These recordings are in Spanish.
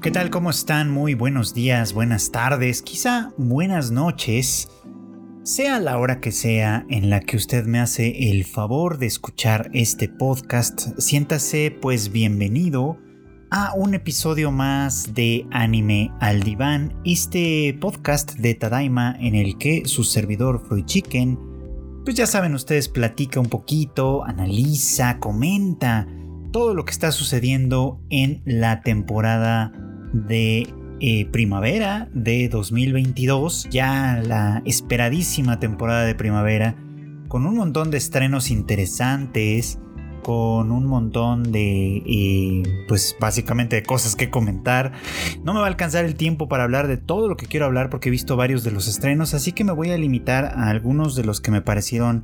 ¿Qué tal? ¿Cómo están? Muy buenos días, buenas tardes, quizá buenas noches. Sea la hora que sea en la que usted me hace el favor de escuchar este podcast, siéntase pues bienvenido a un episodio más de Anime al Diván, este podcast de Tadaima en el que su servidor Freud Chicken, pues ya saben ustedes, platica un poquito, analiza, comenta todo lo que está sucediendo en la temporada de eh, primavera de 2022, ya la esperadísima temporada de primavera, con un montón de estrenos interesantes, con un montón de, eh, pues básicamente de cosas que comentar. No me va a alcanzar el tiempo para hablar de todo lo que quiero hablar porque he visto varios de los estrenos, así que me voy a limitar a algunos de los que me parecieron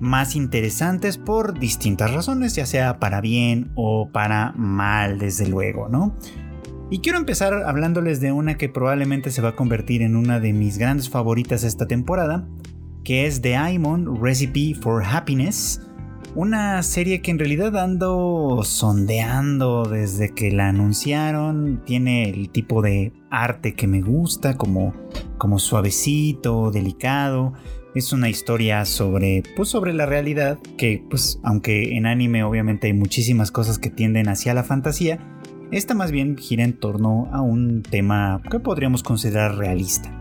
más interesantes por distintas razones, ya sea para bien o para mal, desde luego, ¿no? Y quiero empezar hablándoles de una que probablemente se va a convertir en una de mis grandes favoritas esta temporada, que es The Aimon Recipe for Happiness, una serie que en realidad ando sondeando desde que la anunciaron. Tiene el tipo de arte que me gusta, como, como suavecito, delicado. Es una historia sobre, pues sobre la realidad, que pues aunque en anime obviamente hay muchísimas cosas que tienden hacia la fantasía, esta más bien gira en torno a un tema que podríamos considerar realista.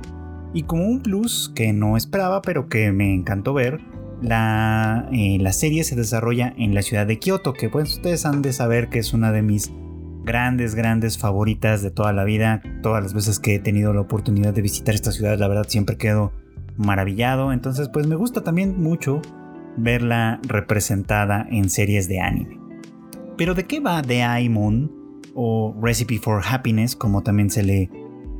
Y como un plus que no esperaba pero que me encantó ver, la, eh, la serie se desarrolla en la ciudad de Kioto, que pues ustedes han de saber que es una de mis grandes, grandes favoritas de toda la vida. Todas las veces que he tenido la oportunidad de visitar esta ciudad, la verdad siempre quedo maravillado. Entonces pues me gusta también mucho verla representada en series de anime. Pero ¿de qué va The Moon? O Recipe for Happiness, como también se le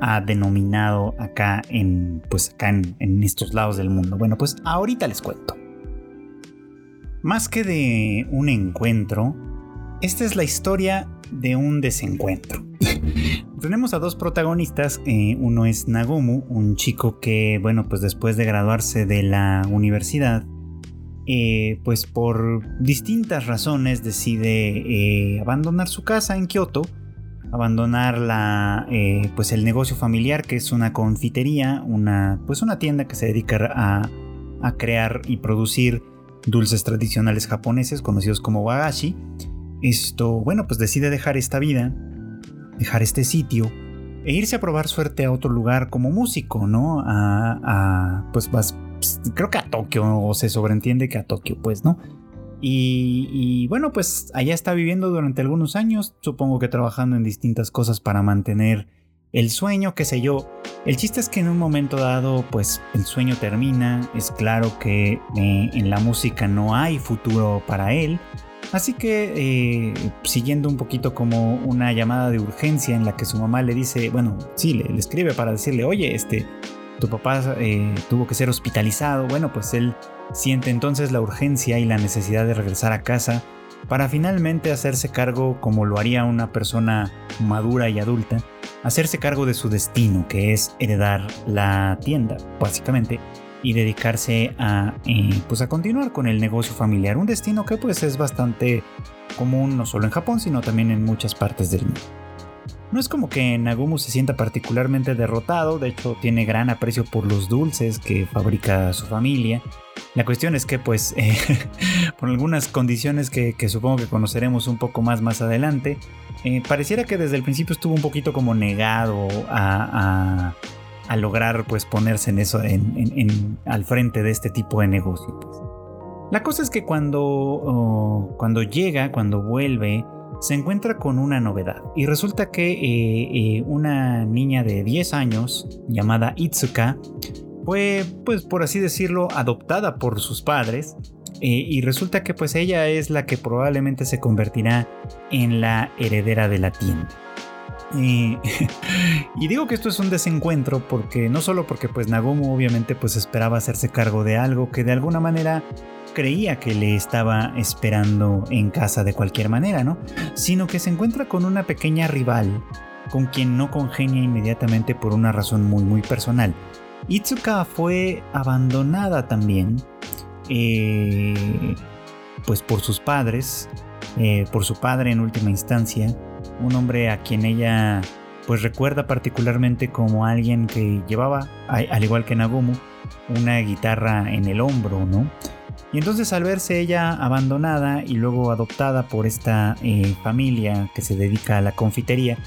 ha denominado acá en, pues acá en, estos lados del mundo. Bueno, pues ahorita les cuento. Más que de un encuentro, esta es la historia de un desencuentro. Tenemos a dos protagonistas, eh, uno es Nagomu, un chico que, bueno, pues después de graduarse de la universidad, eh, pues por distintas razones decide eh, abandonar su casa en Kioto, abandonar la, eh, pues el negocio familiar que es una confitería, una, pues una tienda que se dedica a, a crear y producir dulces tradicionales japoneses conocidos como wagashi. Esto, bueno, pues decide dejar esta vida, dejar este sitio e irse a probar suerte a otro lugar como músico, ¿no? A, a pues vas pues, creo que a Tokio, o se sobreentiende que a Tokio, pues, ¿no? Y, bueno, pues allá está viviendo durante algunos años, supongo que trabajando en distintas cosas para mantener el sueño, qué sé yo. El chiste es que en un momento dado, pues el sueño termina, es claro que eh, en la música no hay futuro para él, así que eh, siguiendo un poquito como una llamada de urgencia en la que su mamá le dice, bueno, sí, le, le escribe para decirle, oye, este, tu papá eh, tuvo que ser hospitalizado, bueno, pues él siente entonces la urgencia y la necesidad de regresar a casa para finalmente hacerse cargo, como lo haría una persona madura y adulta, hacerse cargo de su destino, que es heredar la tienda, básicamente, y dedicarse a, eh, pues a continuar con el negocio familiar, un destino que pues es bastante común no solo en Japón, sino también en muchas partes del mundo. No es como que Nagumo se sienta particularmente derrotado, de hecho tiene gran aprecio por los dulces que fabrica su familia. La cuestión es que pues eh, por algunas condiciones que, supongo que conoceremos un poco más más adelante, eh, pareciera que desde el principio estuvo un poquito como negado a, lograr pues ponerse en eso en, al frente de este tipo de negocio. Pues. La cosa es que cuando, oh, cuando llega, cuando vuelve, se encuentra con una novedad y resulta que eh, eh, una niña de 10 años llamada Itsuka fue, pues por así decirlo, adoptada por sus padres eh, y resulta que pues ella es la que probablemente se convertirá en la heredera de la tienda. y digo que esto es un desencuentro porque no solo porque pues obviamente pues esperaba hacerse cargo de algo que de alguna manera creía que le estaba esperando en casa de cualquier manera, ¿no? Sino que se encuentra con una pequeña rival con quien no congenia inmediatamente por una razón muy muy personal. Itsuka fue abandonada también, eh, pues por sus padres, eh, por su padre en última instancia, un hombre a quien ella pues recuerda particularmente como alguien que llevaba, al igual que Nagumo, una guitarra en el hombro, ¿no? Y entonces al verse ella abandonada y luego adoptada por esta eh, familia que se dedica a la confitería,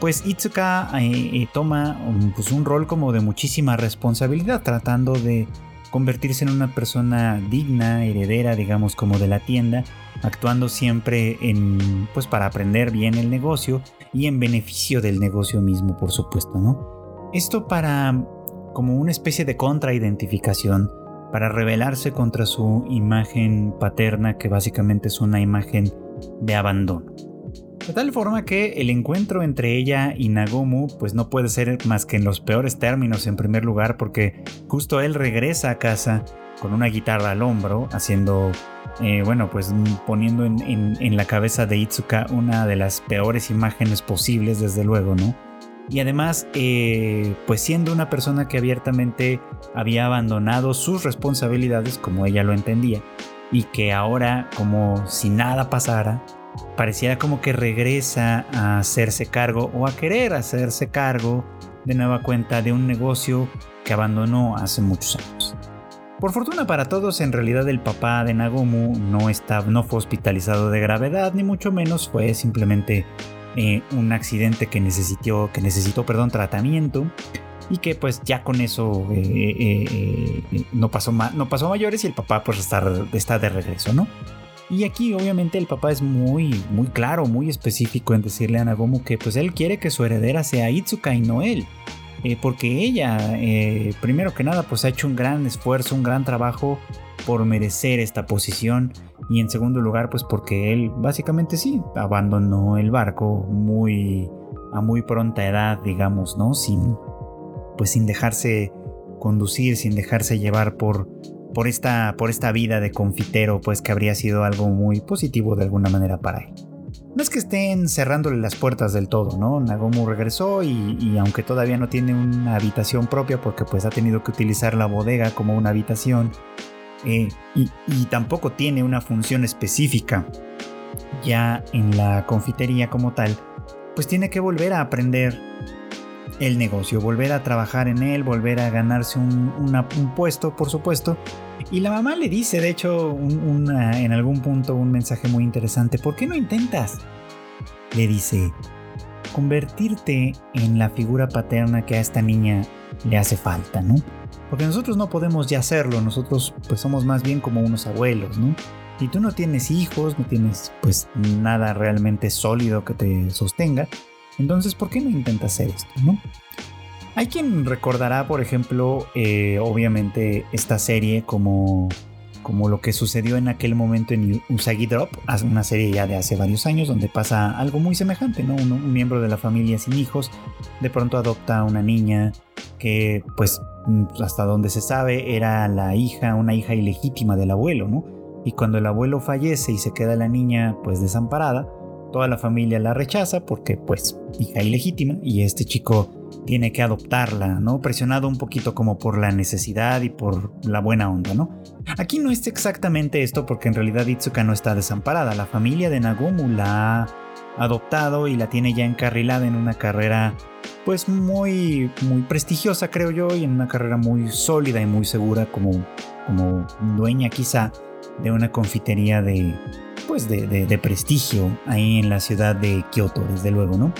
pues Itsuka eh, eh, toma um, pues, un rol como de muchísima responsabilidad, tratando de convertirse en una persona digna, heredera, digamos, como de la tienda, actuando siempre en, pues para aprender bien el negocio y en beneficio del negocio mismo, por supuesto, ¿no? Esto para como una especie de contraidentificación para rebelarse contra su imagen paterna que básicamente es una imagen de abandono. De tal forma que el encuentro entre ella y Nagomu pues no puede ser más que en los peores términos en primer lugar porque justo él regresa a casa con una guitarra al hombro haciendo eh, bueno pues poniendo en, en la cabeza de Itsuka una de las peores imágenes posibles desde luego, ¿no? Y además eh, pues siendo una persona que abiertamente había abandonado sus responsabilidades como ella lo entendía y que ahora como si nada pasara pareciera como que regresa a hacerse cargo o a querer hacerse cargo de nueva cuenta de un negocio que abandonó hace muchos años. Por fortuna para todos, en realidad el papá de Nagomu no, está, no fue hospitalizado de gravedad, ni mucho menos fue simplemente eh, un accidente que necesitó, que necesitó perdón, tratamiento y que pues ya con eso eh, eh, no, pasó no pasó mayores y el papá pues está, está de regreso, ¿no? Y aquí obviamente el papá es muy, muy claro, muy específico en decirle a Nagomu que pues él quiere que su heredera sea Itsuka y no él. porque ella, primero que nada, pues ha hecho un gran esfuerzo, un gran trabajo por merecer esta posición. Y en segundo lugar pues porque él básicamente sí abandonó el barco muy a muy pronta edad digamos no sin pues sin dejarse conducir sin dejarse llevar por por esta por esta vida de confitero pues que habría sido algo muy positivo de alguna manera para él. No es que estén cerrándole las puertas del todo, ¿no? Nagomu regresó y, y, aunque todavía no tiene una habitación propia porque pues ha tenido que utilizar la bodega como una habitación eh, y, tampoco tiene una función específica ya en la confitería como tal, pues tiene que volver a aprender el negocio, volver a trabajar en él, volver a ganarse un, puesto, por supuesto. Y la mamá le dice, de hecho, en algún punto un mensaje muy interesante, ¿por qué no intentas? Le dice, convertirte en la figura paterna que a esta niña le hace falta, ¿no? Porque nosotros no podemos ya hacerlo, nosotros pues somos más bien como unos abuelos, ¿no? Y tú no tienes hijos, no tienes pues nada realmente sólido que te sostenga, entonces ¿por qué no intentas hacer esto, no? Hay quien recordará, por ejemplo, eh, obviamente esta serie como, como lo que sucedió en aquel momento en Usagi Drop, una serie ya de hace varios años donde pasa algo muy semejante, ¿no? un miembro de la familia sin hijos de pronto adopta a una niña que pues Mm, hasta donde se sabe, era la hija, una hija ilegítima del abuelo, ¿no? Y cuando el abuelo fallece y se queda la niña pues desamparada, toda la familia la rechaza porque pues hija ilegítima y este chico tiene que adoptarla, ¿no? Presionado un poquito como por la necesidad y por la buena onda, ¿no? Aquí no es exactamente esto porque en realidad Itsuka no está desamparada, la familia de Nagumu la ha adoptado y la tiene ya encarrilada en una carrera pues muy, muy prestigiosa, creo yo, y en una carrera muy sólida y muy segura como, como dueña quizá de una confitería de, pues de, prestigio ahí en la ciudad de Kioto, desde luego, ¿no?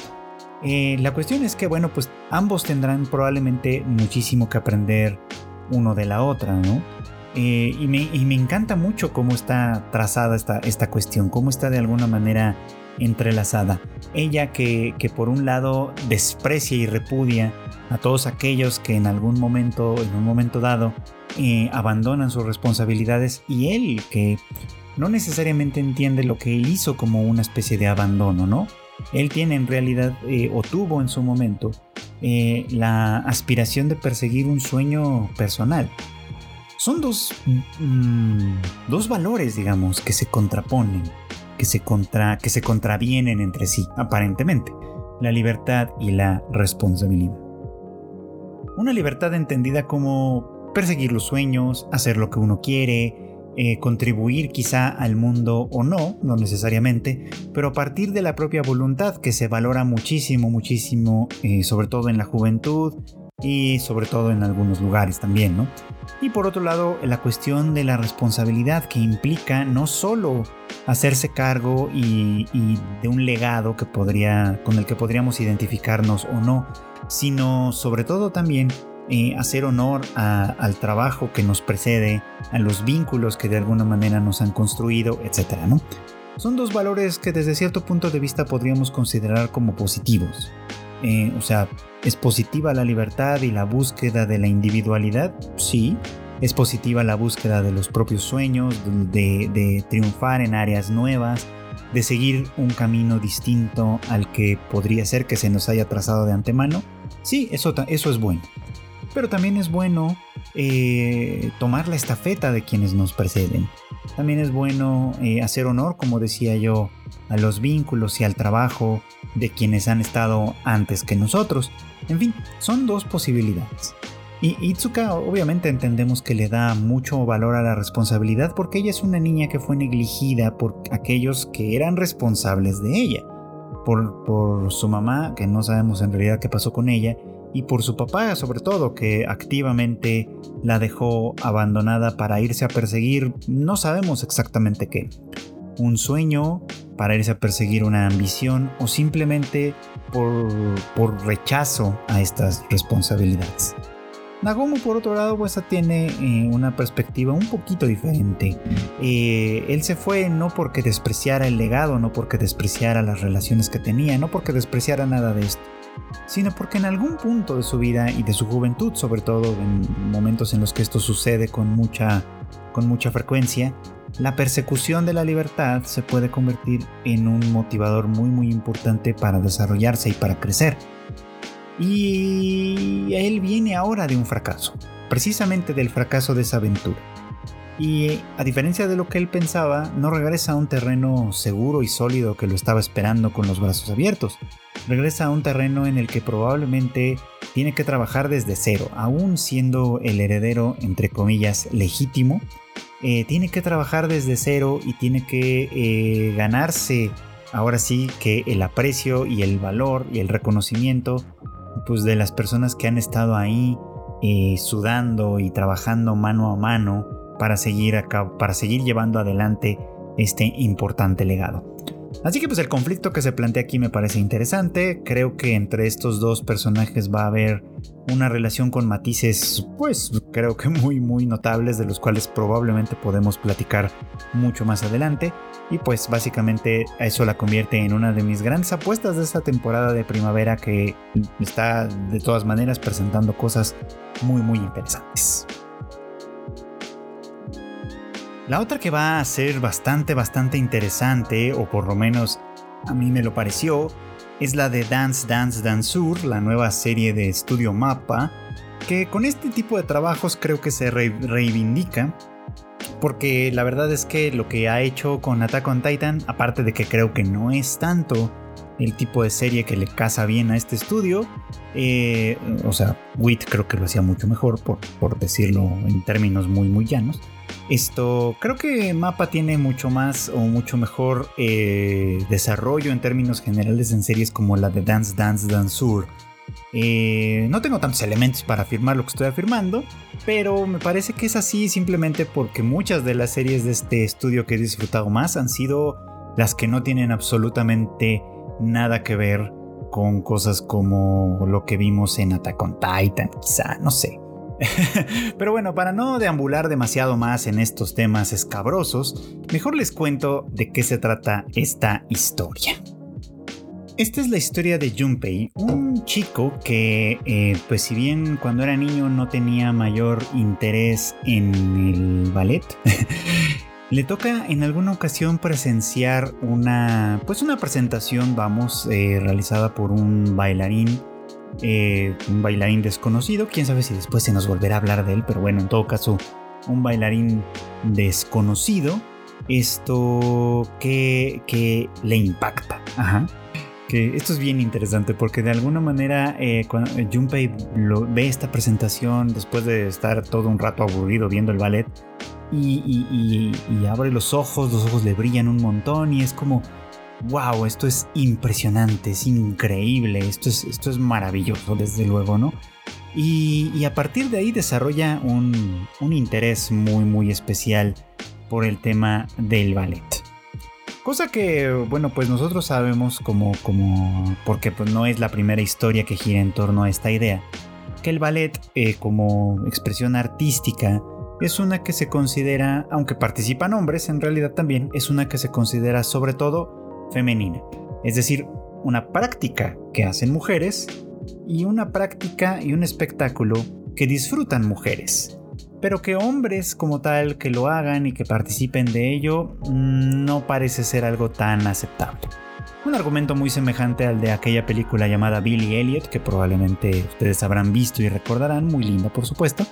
Eh, la cuestión es que, bueno, pues ambos tendrán probablemente muchísimo que aprender uno de la otra, ¿no? Eh, y, me, y, me, encanta mucho cómo está trazada esta, esta cuestión, cómo está de alguna manera entrelazada. Ella que, por un lado desprecia y repudia a todos aquellos que en algún momento, en un momento dado, eh, abandonan sus responsabilidades y él que no necesariamente entiende lo que él hizo como una especie de abandono, ¿no? Él tiene en realidad, eh, o tuvo en su momento, eh, la aspiración de perseguir un sueño personal. Son dos, mm, dos valores, digamos, que se contraponen que se, contra, que se contravienen entre sí, aparentemente, la libertad y la responsabilidad. Una libertad entendida como perseguir los sueños, hacer lo que uno quiere, eh, contribuir quizá al mundo o no, no necesariamente, pero a partir de la propia voluntad que se valora muchísimo, muchísimo, eh, sobre todo en la juventud y sobre todo en algunos lugares también, ¿no? Y por otro lado, la cuestión de la responsabilidad que implica no solo hacerse cargo y, de un legado que podría, con el que podríamos identificarnos o no, sino sobre todo también eh, hacer honor al trabajo que nos precede, a los vínculos que de alguna manera nos han construido, etc. ¿no? Son dos valores que desde cierto punto de vista podríamos considerar como positivos. Eh, o sea, ¿es positiva la libertad y la búsqueda de la individualidad? Sí. ¿Es positiva la búsqueda de los propios sueños, de, triunfar en áreas nuevas, de seguir un camino distinto al que podría ser que se nos haya trazado de antemano? Sí, eso, eso es bueno. Pero también es bueno eh, tomar la estafeta de quienes nos preceden. También es bueno eh, hacer honor, como decía yo, a los vínculos y al trabajo de quienes han estado antes que nosotros. En fin, son dos posibilidades. Y Itsuka obviamente entendemos que le da mucho valor a la responsabilidad porque ella es una niña que fue negligida por aquellos que eran responsables de ella. Por, por su mamá, que no sabemos en realidad qué pasó con ella, y por su papá sobre todo, que activamente la dejó abandonada para irse a perseguir no sabemos exactamente qué. Un sueño, para irse a perseguir una ambición o simplemente por, por rechazo a estas responsabilidades. Nagomo, por otro lado, pues tiene eh, una perspectiva un poquito diferente. Eh, él se fue no porque despreciara el legado, no porque despreciara las relaciones que tenía, no porque despreciara nada de esto, sino porque en algún punto de su vida y de su juventud, sobre todo en momentos en los que esto sucede con mucha, con mucha frecuencia, la persecución de la libertad se puede convertir en un motivador muy muy importante para desarrollarse y para crecer. Y él viene ahora de un fracaso, precisamente del fracaso de esa aventura. Y a diferencia de lo que él pensaba, no regresa a un terreno seguro y sólido que lo estaba esperando con los brazos abiertos. Regresa a un terreno en el que probablemente tiene que trabajar desde cero, aún siendo el heredero, entre comillas, legítimo. Eh, tiene que trabajar desde cero y tiene que eh, ganarse ahora sí que el aprecio y el valor y el reconocimiento pues de las personas que han estado ahí eh, sudando y trabajando mano a mano para seguir, para seguir llevando adelante este importante legado. Así que pues el conflicto que se plantea aquí me parece interesante. Creo que entre estos dos personajes va a haber una relación con matices, pues creo que muy muy notables, de los cuales probablemente podemos platicar mucho más adelante. Y pues básicamente eso la convierte en una de mis grandes apuestas de esta temporada de primavera que está de todas maneras presentando cosas muy muy interesantes. La otra que va a ser bastante, bastante interesante, o por lo menos a mí me lo pareció, es la de Dance Dance Dansur, la nueva serie de estudio Mapa, que con este tipo de trabajos creo que se reivindica, porque la verdad es que lo que ha hecho con Attack on Titan, aparte de que creo que no es tanto el tipo de serie que le casa bien a este estudio. Eh, o sea, Wit creo que lo hacía mucho mejor, por, por, decirlo en términos muy, muy llanos. Esto, creo que Mapa tiene mucho más o mucho mejor eh, desarrollo en términos generales en series como la de Dance Dance Dansur. Eh, no tengo tantos elementos para afirmar lo que estoy afirmando, pero me parece que es así simplemente porque muchas de las series de este estudio que he disfrutado más han sido las que no tienen absolutamente nada que ver con cosas como lo que vimos en Attack on Titan, quizá, no sé. Pero bueno, para no deambular demasiado más en estos temas escabrosos, mejor les cuento de qué se trata esta historia. Esta es la historia de Junpei, un chico que, eh, pues si bien cuando era niño no tenía mayor interés en el ballet, le toca en alguna ocasión presenciar una, pues una presentación, vamos, eh, realizada por un bailarín, eh, un bailarín desconocido. Quién sabe si después se nos volverá a hablar de él, pero bueno, en todo caso, un bailarín desconocido. Esto que, que le impacta. Ajá. Que esto es bien interesante porque de alguna manera eh, cuando Junpei ve esta presentación después de estar todo un rato aburrido viendo el ballet, y, abre los ojos, los ojos le brillan un montón y es como, wow, esto es impresionante, es increíble, esto es, esto es maravilloso, desde luego, ¿no? Y, a partir de ahí desarrolla un, un interés muy, muy especial por el tema del ballet. Cosa que, bueno, pues nosotros sabemos como, como, porque pues no es la primera historia que gira en torno a esta idea, que el ballet eh, como expresión artística es una que se considera, aunque participan hombres, en realidad también es una que se considera sobre todo femenina. Es decir, una práctica que hacen mujeres y una práctica y un espectáculo que disfrutan mujeres. Pero que hombres como tal que lo hagan y que participen de ello mm, no parece ser algo tan aceptable. Un argumento muy semejante al de aquella película llamada Billy Elliot, que probablemente ustedes habrán visto y recordarán, muy linda por supuesto,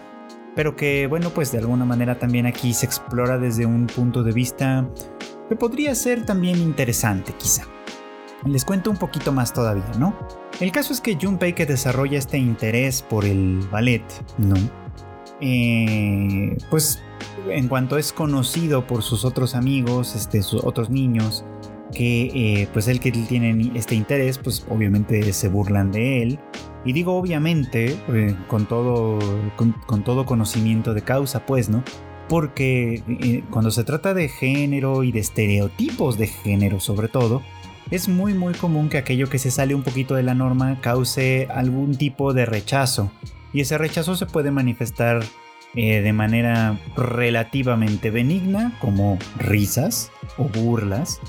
pero que bueno pues de alguna manera también aquí se explora desde un punto de vista que podría ser también interesante quizá. Les cuento un poquito más todavía, ¿no? El caso es que Junpei que desarrolla este interés por el ballet, ¿no? Eh, pues en cuanto es conocido por sus otros amigos, este, sus otros niños, que eh, pues él que tiene este interés, pues obviamente se burlan de él y digo obviamente, eh, con, todo, con, todo conocimiento de causa, pues, ¿no? Porque eh, cuando se trata de género y de estereotipos de género sobre todo, es muy muy común que aquello que se sale un poquito de la norma cause algún tipo de rechazo. Y ese rechazo se puede manifestar eh, de manera relativamente benigna, como risas o burlas,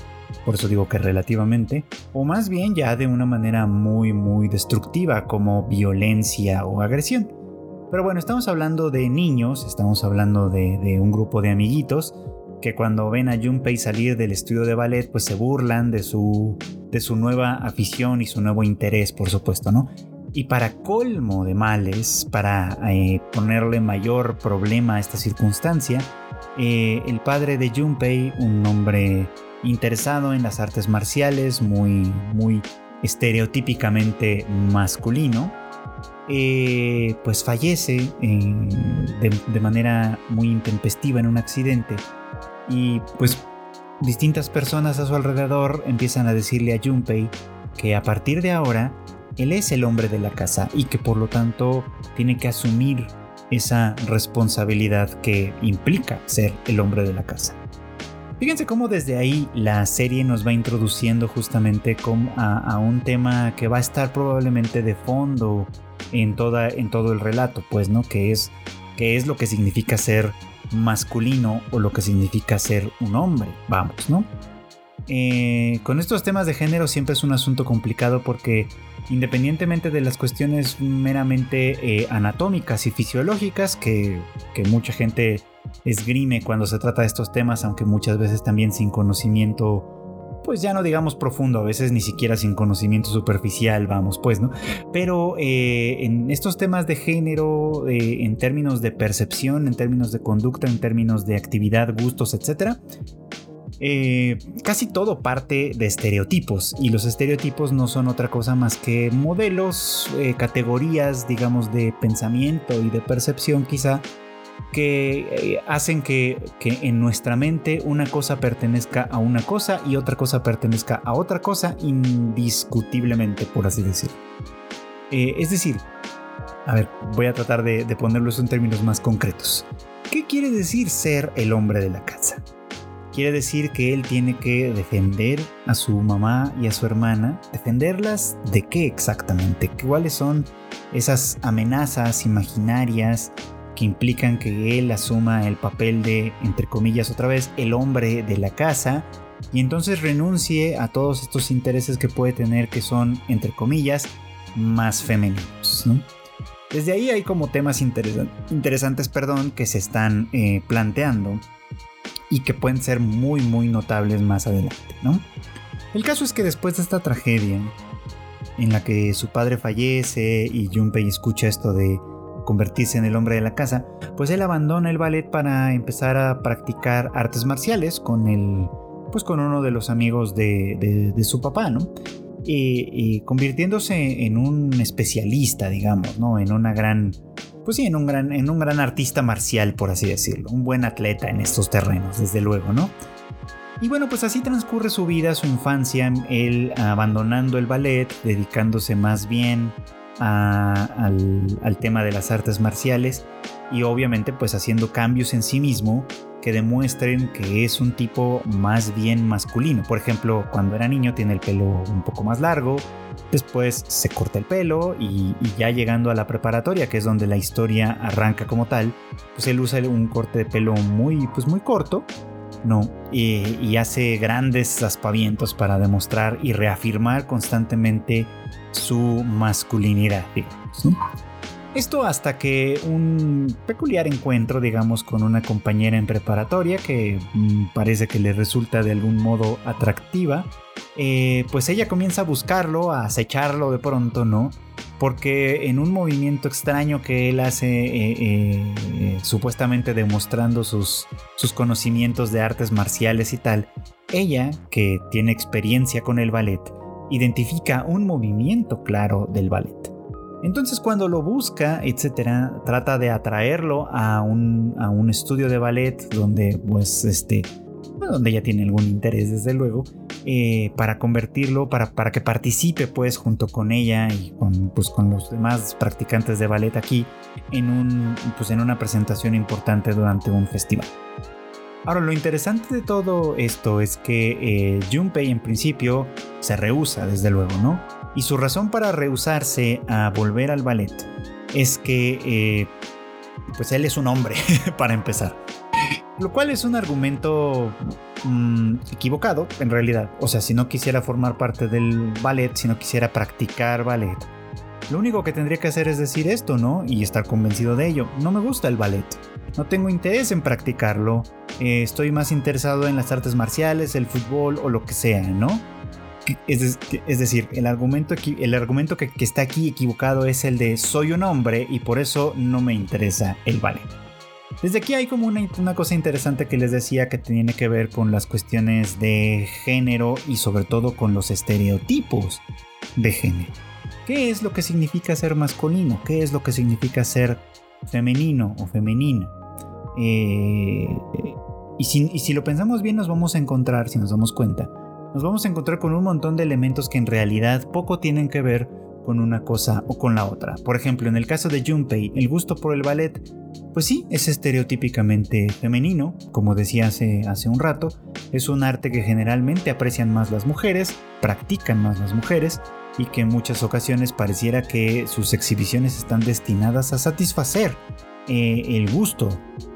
por eso digo que relativamente, o más bien ya de una manera muy muy destructiva como violencia o agresión. Pero bueno, estamos hablando de niños, estamos hablando de, un grupo de amiguitos que cuando ven a Junpei salir del estudio de ballet, pues se burlan de su, de su nueva afición y su nuevo interés, por supuesto, ¿no? Y para colmo de males, para eh, ponerle mayor problema a esta circunstancia, eh, el padre de Junpei, un hombre interesado en las artes marciales, muy, muy estereotípicamente masculino, eh, pues fallece eh, de, manera muy intempestiva en un accidente y pues distintas personas a su alrededor empiezan a decirle a Junpei que a partir de ahora él es el hombre de la casa y que por lo tanto tiene que asumir esa responsabilidad que implica ser el hombre de la casa. Fíjense cómo desde ahí la serie nos va introduciendo justamente a, un tema que va a estar probablemente de fondo en, toda, en todo el relato, pues, ¿no? Que es, que es lo que significa ser masculino o lo que significa ser un hombre, vamos, ¿no? Eh, con estos temas de género siempre es un asunto complicado porque independientemente de las cuestiones meramente eh, anatómicas y fisiológicas que, que mucha gente esgrime cuando se trata de estos temas, aunque muchas veces también sin conocimiento pues ya no digamos profundo, a veces ni siquiera sin conocimiento superficial, vamos, pues, ¿no? Pero eh, en estos temas de género, eh, en términos de percepción, en términos de conducta, en términos de actividad, gustos, etc., eh, casi todo parte de estereotipos y los estereotipos no son otra cosa más que modelos, categorías, digamos, de pensamiento y de percepción quizá que eh, hacen que, en nuestra mente una cosa pertenezca a una cosa y otra cosa pertenezca a otra cosa indiscutiblemente, por así decirlo. Eh, es decir, a ver, voy a tratar de, de ponerlos en términos más concretos. ¿Qué quiere decir ser el hombre de la casa? Quiere decir que él tiene que defender a su mamá y a su hermana. ¿Defenderlas de qué exactamente? ¿Cuáles son esas amenazas imaginarias que implican que él asuma el papel de, entre comillas otra vez, el hombre de la casa y entonces renuncie a todos estos intereses que puede tener que son, entre comillas, más femeninos. Desde ahí hay como temas interesantes perdón, que se están eh, planteando y que pueden ser muy muy notables más adelante. ¿no? El caso es que después de esta tragedia, en la que su padre fallece y Junpei escucha esto de convertirse en el hombre de la casa, pues él abandona el ballet para empezar a practicar artes marciales con el, pues con uno de los amigos de, su papá, ¿no? Y, convirtiéndose en un especialista, digamos, ¿no? En una gran, pues sí, en un, gran, en un gran artista marcial, por así decirlo, un buen atleta en estos terrenos, desde luego, ¿no? Y bueno, pues así transcurre su vida, su infancia, él abandonando el ballet, dedicándose más bien al, tema de las artes marciales y obviamente pues haciendo cambios en sí mismo que demuestren que es un tipo más bien masculino. Por ejemplo, cuando era niño tiene el pelo un poco más largo, después se corta el pelo y, ya llegando a la preparatoria, que es donde la historia arranca como tal, pues él usa un corte de pelo muy, pues muy corto, ¿no? Y, hace grandes aspavientos para demostrar y reafirmar constantemente su masculinidad. Esto hasta que un peculiar encuentro, digamos, con una compañera en preparatoria que mm, parece que le resulta de algún modo atractiva, eh, pues ella comienza a buscarlo, a acecharlo de pronto, ¿no? Porque en un movimiento extraño que él hace, eh, eh, supuestamente demostrando sus, sus conocimientos de artes marciales y tal, ella, que tiene experiencia con el ballet, identifica un movimiento claro del ballet. Entonces cuando lo busca, etcétera, trata de atraerlo a un, a un estudio de ballet donde, pues, este, donde ella tiene algún interés, desde luego, eh, para convertirlo, para, para, que participe, pues, junto con ella y con, pues, con los demás practicantes de ballet aquí en, un, pues, en una presentación importante durante un festival. Ahora, lo interesante de todo esto es que eh, Junpei en principio se rehúsa, desde luego, ¿no? Y su razón para rehusarse a volver al ballet es que, eh, pues él es un hombre, para empezar. Lo cual es un argumento mm, equivocado, en realidad. O sea, si no quisiera formar parte del ballet, si no quisiera practicar ballet, lo único que tendría que hacer es decir esto, ¿no? Y estar convencido de ello. No me gusta el ballet. No tengo interés en practicarlo. Eh, estoy más interesado en las artes marciales, el fútbol o lo que sea, ¿no? Es, decir, el argumento, el argumento que, está aquí equivocado es el de soy un hombre y por eso no me interesa el ballet. Desde aquí hay como una, una, cosa interesante que les decía que tiene que ver con las cuestiones de género y sobre todo con los estereotipos de género. ¿Qué es lo que significa ser masculino? ¿Qué es lo que significa ser femenino o femenina? Eh, y, si, y si lo pensamos bien nos vamos a encontrar, si nos damos cuenta, nos vamos a encontrar con un montón de elementos que en realidad poco tienen que ver con una cosa o con la otra. Por ejemplo, en el caso de Junpei, el gusto por el ballet, pues sí, es estereotípicamente femenino, como decía hace, hace un rato, es un arte que generalmente aprecian más las mujeres, practican más las mujeres, y que en muchas ocasiones pareciera que sus exhibiciones están destinadas a satisfacer eh, el gusto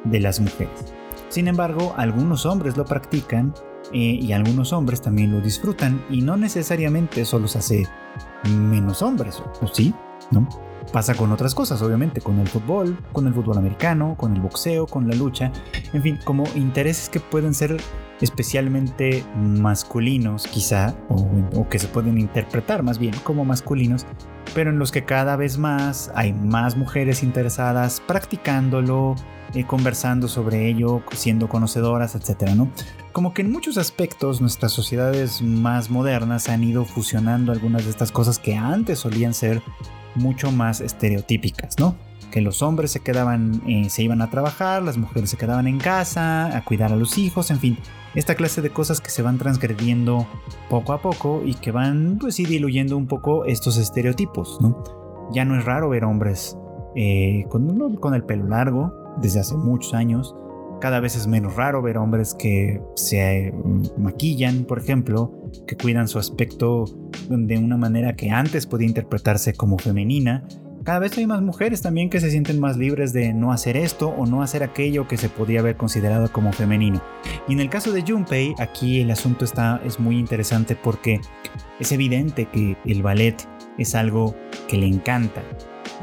de las mujeres. Sin embargo, algunos hombres lo practican eh, y algunos hombres también lo disfrutan y no necesariamente eso los hace menos hombres, ¿o sí? ¿No? Pasa con otras cosas, obviamente, con el fútbol, con el fútbol americano, con el boxeo, con la lucha, en fin, como intereses que pueden ser especialmente masculinos, quizá, o, que se pueden interpretar más bien como masculinos, pero en los que cada vez más hay más mujeres interesadas practicándolo, eh, conversando sobre ello, siendo conocedoras, etcétera, ¿no? Como que en muchos aspectos nuestras sociedades más modernas han ido fusionando algunas de estas cosas que antes solían ser mucho más estereotípicas, ¿no? Que los hombres se quedaban, eh, se iban a trabajar, las mujeres se quedaban en casa, a cuidar a los hijos, en fin, esta clase de cosas que se van transgrediendo poco a poco y que van, pues sí, diluyendo un poco estos estereotipos, ¿no? Ya no es raro ver hombres eh, con, con el pelo largo desde hace muchos años, cada vez es menos raro ver hombres que se mm, maquillan, por ejemplo, que cuidan su aspecto de una manera que antes podía interpretarse como femenina. Cada vez hay más mujeres también que se sienten más libres de no hacer esto o no hacer aquello que se podía haber considerado como femenino. Y en el caso de Junpei, aquí el asunto está, es muy interesante porque es evidente que el ballet es algo que le encanta,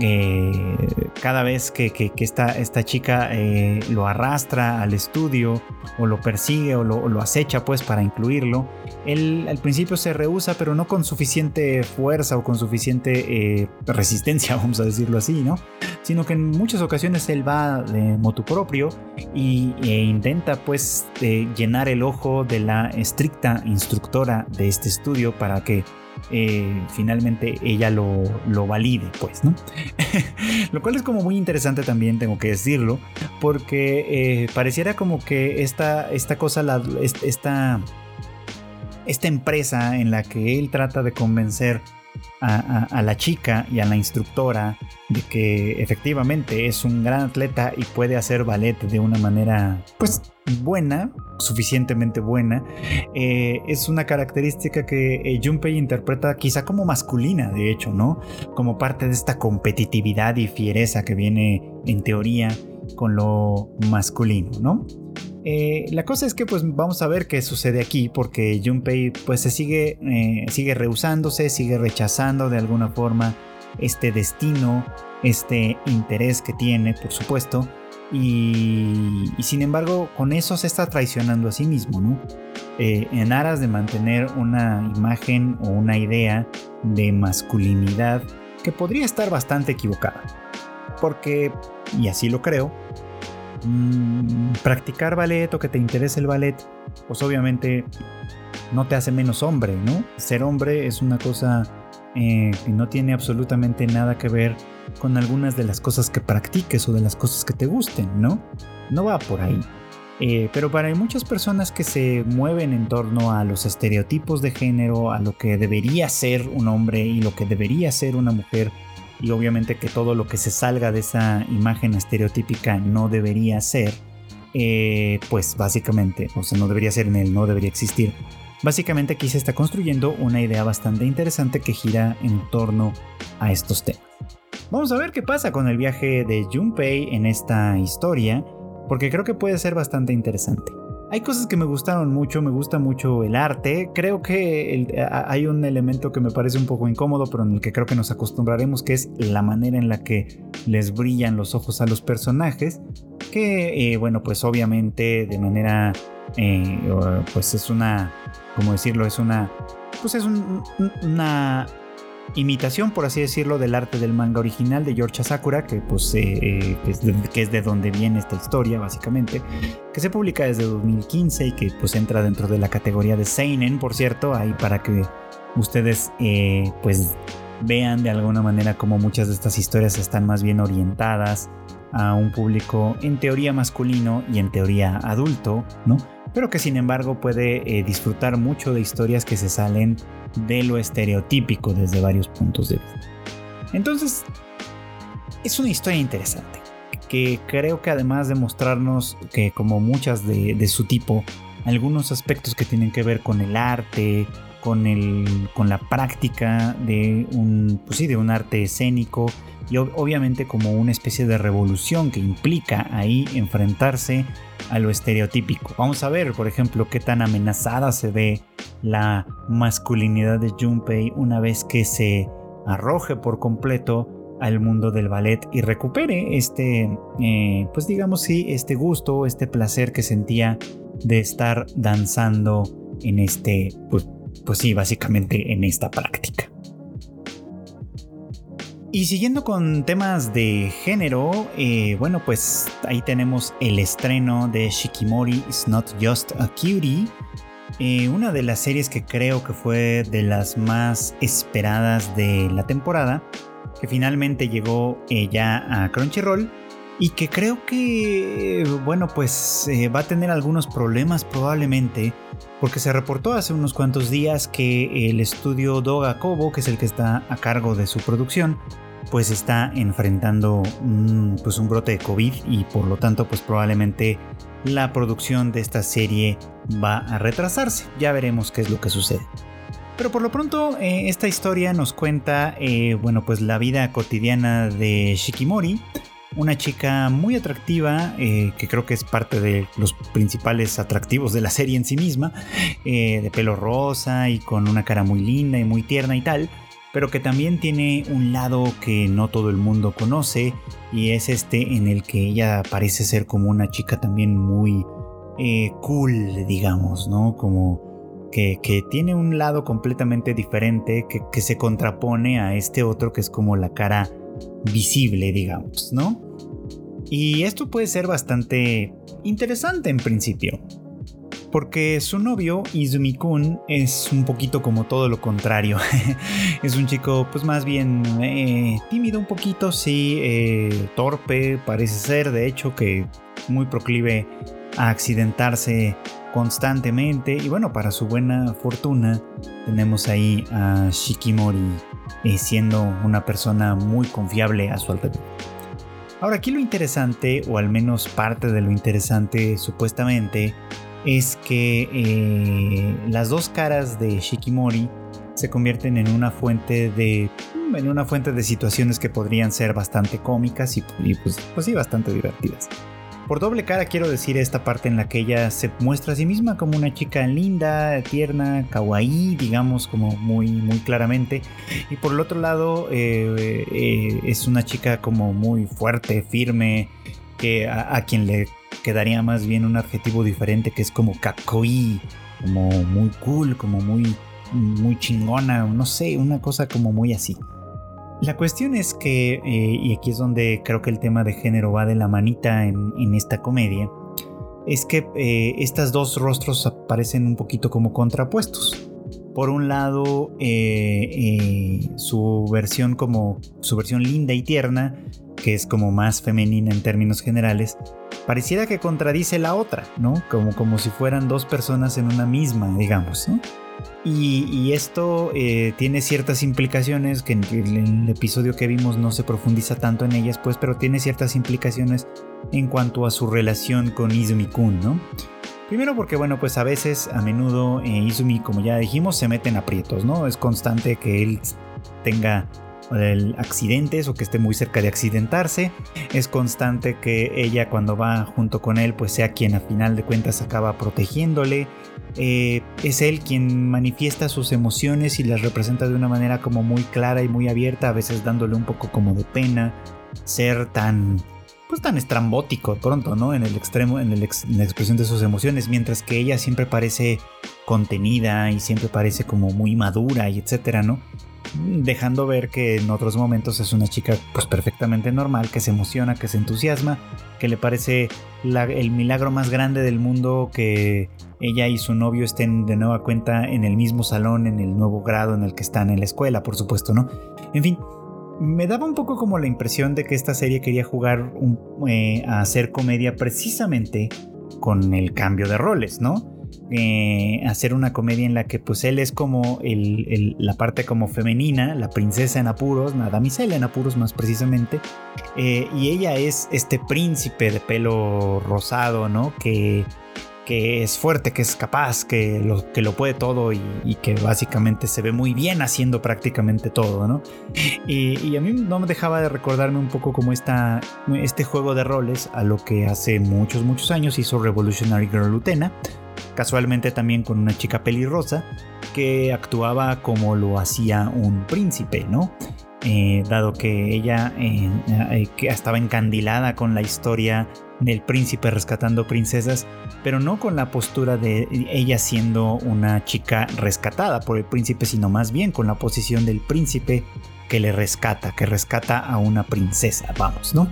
eh, cada vez que, esta, chica eh, lo arrastra al estudio o lo persigue o lo, acecha pues para incluirlo, él al principio se rehúsa pero no con suficiente fuerza o con suficiente eh, resistencia, vamos a decirlo así, ¿no? Sino que en muchas ocasiones él va de motu propio y, e intenta pues llenar el ojo de la estricta instructora de este estudio para que eh, finalmente ella lo, valide, pues, ¿no? lo cual es como muy interesante también, tengo que decirlo, porque eh, pareciera como que esta, esta cosa, la, esta, esta empresa en la que él trata de convencer a, la chica y a la instructora de que efectivamente es un gran atleta y puede hacer ballet de una manera pues buena, suficientemente buena, eh, es una característica que eh, Junpei interpreta quizá como masculina, de hecho, ¿no? Como parte de esta competitividad y fiereza que viene en teoría con lo masculino, ¿no? Eh, la cosa es que pues vamos a ver qué sucede aquí porque Junpei pues se sigue, sigue rehusándose, sigue rechazando de alguna forma este destino, este interés que tiene por supuesto y, sin embargo con eso se está traicionando a sí mismo, ¿no? Eh, en aras de mantener una imagen o una idea de masculinidad que podría estar bastante equivocada. Porque, y así lo creo, Mm, practicar ballet o que te interese el ballet, pues obviamente no te hace menos hombre, ¿no? Ser hombre es una cosa eh, que no tiene absolutamente nada que ver con algunas de las cosas que practiques o de las cosas que te gusten, ¿no? No va por ahí. Eh, pero para muchas personas que se mueven en torno a los estereotipos de género, a lo que debería ser un hombre y lo que debería ser una mujer, y obviamente que todo lo que se salga de esa imagen estereotípica no debería ser, eh, pues básicamente, o sea, no debería ser en él, no debería existir. Básicamente aquí se está construyendo una idea bastante interesante que gira en torno a estos temas. Vamos a ver qué pasa con el viaje de Junpei en esta historia, porque creo que puede ser bastante interesante. Hay cosas que me gustaron mucho, me gusta mucho el arte. Creo que hay un elemento que me parece un poco incómodo, pero en el que creo que nos acostumbraremos, que es la manera en la que les brillan los ojos a los personajes. Que, eh, bueno, pues obviamente de manera, eh, pues es una, ¿cómo decirlo? Es una, pues es una imitación, por así decirlo, del arte del manga original de George Sakura, que, pues, eh, eh, que, es de, donde viene esta historia, básicamente, que se publica desde 2015 y que pues entra dentro de la categoría de Seinen, por cierto, ahí para que ustedes eh, pues vean de alguna manera cómo muchas de estas historias están más bien orientadas a un público en teoría masculino y en teoría adulto, ¿no? Pero que sin embargo puede disfrutar mucho de historias que se salen de lo estereotípico desde varios puntos de vista. Entonces, es una historia interesante, que creo que además de mostrarnos que como muchas de, su tipo, algunos aspectos que tienen que ver con el arte, con, el, con la práctica de un, pues sí, de un arte escénico y obviamente como una especie de revolución que implica ahí enfrentarse a lo estereotípico. Vamos a ver, por ejemplo, qué tan amenazada se ve la masculinidad de Junpei una vez que se arroje por completo al mundo del ballet y recupere este, eh, pues digamos sí, este gusto, este placer que sentía de estar danzando en este, pues, pues sí, básicamente en esta práctica. Y siguiendo con temas de género, eh, bueno, pues ahí tenemos el estreno de Shikimori Is Not Just a Cutie, eh, una de las series que creo que fue de las más esperadas de la temporada, que finalmente llegó eh, ya a Crunchyroll y que creo que, bueno, pues va a tener algunos problemas probablemente porque se reportó hace unos cuantos días que el estudio Doga Kobo, que es el que está a cargo de su producción, pues está enfrentando un, pues un brote de COVID y por lo tanto pues probablemente la producción de esta serie va a retrasarse. Ya veremos qué es lo que sucede. Pero por lo pronto eh, esta historia nos cuenta eh, bueno pues la vida cotidiana de Shikimori, una chica muy atractiva, eh, que creo que es parte de los principales atractivos de la serie en sí misma, eh, de pelo rosa y con una cara muy linda y muy tierna y tal, pero que también tiene un lado que no todo el mundo conoce y es este en el que ella parece ser como una chica también muy eh, cool, digamos, ¿no? Como que, tiene un lado completamente diferente que, que se contrapone a este otro que es como la cara visible, digamos, ¿no? Y esto puede ser bastante interesante en principio. porque su novio, Izumi-kun, es un poquito como todo lo contrario. es un chico, pues más bien eh, tímido un poquito, sí, eh, torpe, parece ser, de hecho, que muy proclive a accidentarse constantemente. Y bueno, para su buena fortuna, tenemos ahí a Shikimori eh, siendo una persona muy confiable a su alrededor. Ahora aquí lo interesante, o al menos parte de lo interesante supuestamente, es que eh, las dos caras de Shikimori se convierten en una fuente de en una fuente de situaciones que podrían ser bastante cómicas y, pues, pues sí bastante divertidas. Por doble cara quiero decir esta parte en la que ella se muestra a sí misma como una chica linda, tierna, kawaii, digamos como muy, muy claramente. Y por el otro lado eh, eh, es una chica como muy fuerte, firme, que a, quien le quedaría más bien un adjetivo diferente que es como kakoi, como muy cool, como muy, muy chingona, no sé, una cosa como muy así. La cuestión es que, eh, y aquí es donde creo que el tema de género va de la manita en, esta comedia, es que eh, estas dos rostros aparecen un poquito como contrapuestos. Por un lado, eh, su versión como su versión linda y tierna, que es como más femenina en términos generales, pareciera que contradice la otra, ¿no? Como, como si fueran dos personas en una misma, digamos, ¿no? Y, esto eh, tiene ciertas implicaciones que en el, episodio que vimos no se profundiza tanto en ellas, pues, pero tiene ciertas implicaciones en cuanto a su relación con Izumi-kun, ¿no? Primero porque, bueno, pues a veces, a menudo, eh, Izumi, como ya dijimos, se mete en aprietos, ¿no? Es constante que él tenga el accidentes o que esté muy cerca de accidentarse. Es constante que ella cuando va junto con él pues sea quien a final de cuentas acaba protegiéndole. Eh, es él quien manifiesta sus emociones y las representa de una manera como muy clara y muy abierta, a veces dándole un poco como de pena ser tan pues tan estrambótico pronto, ¿no? En el extremo, en, en, la expresión de sus emociones, mientras que ella siempre parece contenida y siempre parece como muy madura y etcétera, ¿no? Dejando ver que en otros momentos es una chica pues perfectamente normal, que se emociona, que se entusiasma, que le parece el milagro más grande del mundo que ella y su novio estén de nueva cuenta en el mismo salón, en el nuevo grado en el que están en la escuela, por supuesto, ¿no? En fin, me daba un poco como la impresión de que esta serie quería jugar eh, a hacer comedia precisamente con el cambio de roles, ¿no? Eh, hacer una comedia en la que pues él es como la parte como femenina, la princesa en apuros, la damisela en apuros más precisamente, eh, y ella es este príncipe de pelo rosado, ¿no? Que, que es fuerte, que es capaz, que lo, que lo puede todo y, que básicamente se ve muy bien haciendo prácticamente todo, ¿no? Y, a mí no me dejaba de recordarme un poco como esta, este juego de roles a lo que hace muchos, muchos años hizo Revolutionary Girl Utena casualmente también con una chica pelirrosa que actuaba como lo hacía un príncipe, ¿no? Eh, dado que ella eh, eh, estaba encandilada con la historia del príncipe rescatando princesas, pero no con la postura de ella siendo una chica rescatada por el príncipe, sino más bien con la posición del príncipe que le rescata, que rescata a una princesa, vamos, ¿no?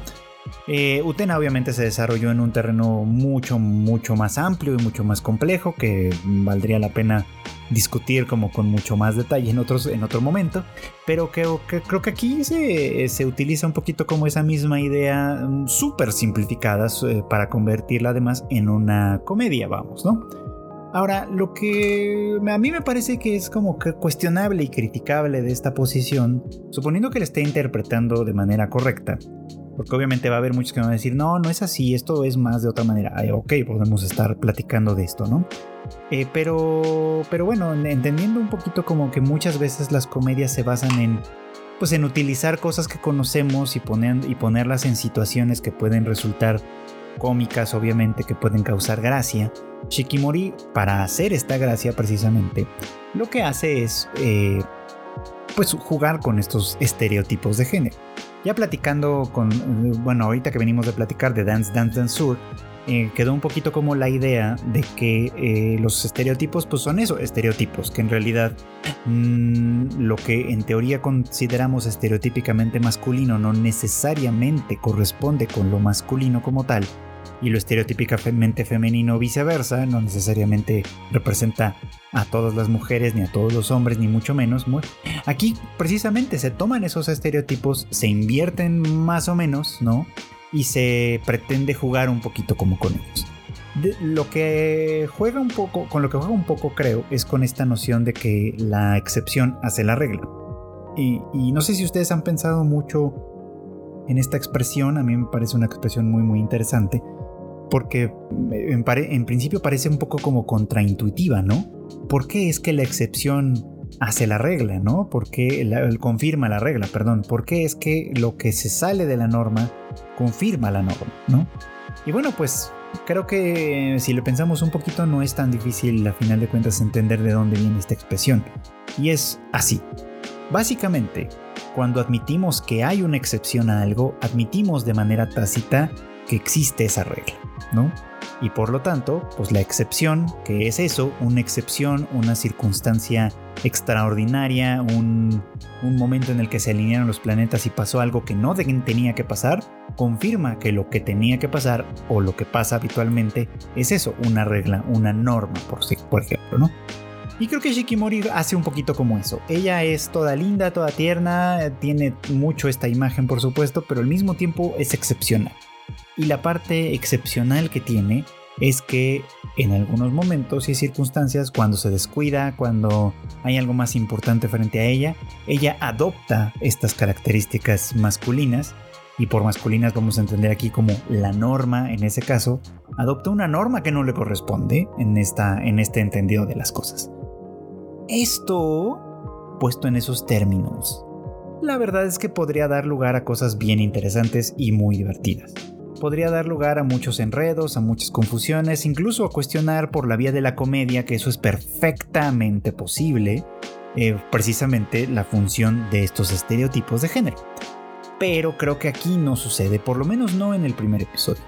Eh, Utena obviamente se desarrolló en un terreno mucho, mucho más amplio y mucho más complejo que valdría la pena discutir como con mucho más detalle en, otros, en otro momento, pero que, creo que aquí se, se, utiliza un poquito como esa misma idea mm, súper simplificada eh, para convertirla además en una comedia, vamos, ¿no? Ahora, lo que a mí me parece que es como que cuestionable y criticable de esta posición, suponiendo que la esté interpretando de manera correcta, porque obviamente va a haber muchos que van a decir, no, no es así, esto es más de otra manera. ok, podemos estar platicando de esto, ¿no? Eh, pero, pero bueno, entendiendo un poquito como que muchas veces las comedias se basan en, pues en utilizar cosas que conocemos y, poner, y ponerlas en situaciones que pueden resultar cómicas, obviamente, que pueden causar gracia. Shikimori, para hacer esta gracia precisamente, lo que hace es, eh, pues, jugar con estos estereotipos de género. Ya platicando con, bueno, ahorita que venimos de platicar de Dance Dance Dance Sur, eh, quedó un poquito como la idea de que eh, los estereotipos pues son eso, estereotipos, que en realidad mm, lo que en teoría consideramos estereotípicamente masculino no necesariamente corresponde con lo masculino como tal, y lo estereotípicamente femenino viceversa, no necesariamente representa a todas las mujeres, ni a todos los hombres, ni mucho menos. Aquí precisamente se toman esos estereotipos, se invierten más o menos, ¿no? Y se pretende jugar un poquito como con ellos. lo que juega un poco, con lo que juega un poco creo, es con esta noción de que la excepción hace la regla. Y, no sé si ustedes han pensado mucho en esta expresión, a mí me parece una expresión muy muy interesante, porque en, principio parece un poco como contraintuitiva, ¿no? ¿Por qué es que la excepción hace la regla, ¿no? ¿Por qué confirma la regla, perdón? ¿Por qué es que lo que se sale de la norma confirma la norma, ¿no? Y bueno, pues creo que si lo pensamos un poquito no es tan difícil a final de cuentas entender de dónde viene esta expresión. Y es así. Básicamente, cuando admitimos que hay una excepción a algo, admitimos de manera tácita que existe esa regla, ¿no? Y por lo tanto, pues la excepción, que es eso, una excepción, una circunstancia extraordinaria, un, momento en el que se alinearon los planetas y pasó algo que no tenía que pasar, confirma que lo que tenía que pasar o lo que pasa habitualmente es eso, una regla, una norma, por, por ejemplo, ¿no? Y creo que Shikimori hace un poquito como eso. Ella es toda linda, toda tierna, tiene mucho esta imagen por supuesto, pero al mismo tiempo es excepcional. Y la parte excepcional que tiene es que en algunos momentos y circunstancias, cuando se descuida, cuando hay algo más importante frente a ella, ella adopta estas características masculinas, y por masculinas vamos a entender aquí como la norma en ese caso, adopta una norma que no le corresponde en, esta, en este entendido de las cosas. Esto, puesto en esos términos, la verdad es que podría dar lugar a cosas bien interesantes y muy divertidas podría dar lugar a muchos enredos, a muchas confusiones, incluso a cuestionar por la vía de la comedia que eso es perfectamente posible, eh, precisamente la función de estos estereotipos de género. Pero creo que aquí no sucede, por lo menos no en el primer episodio.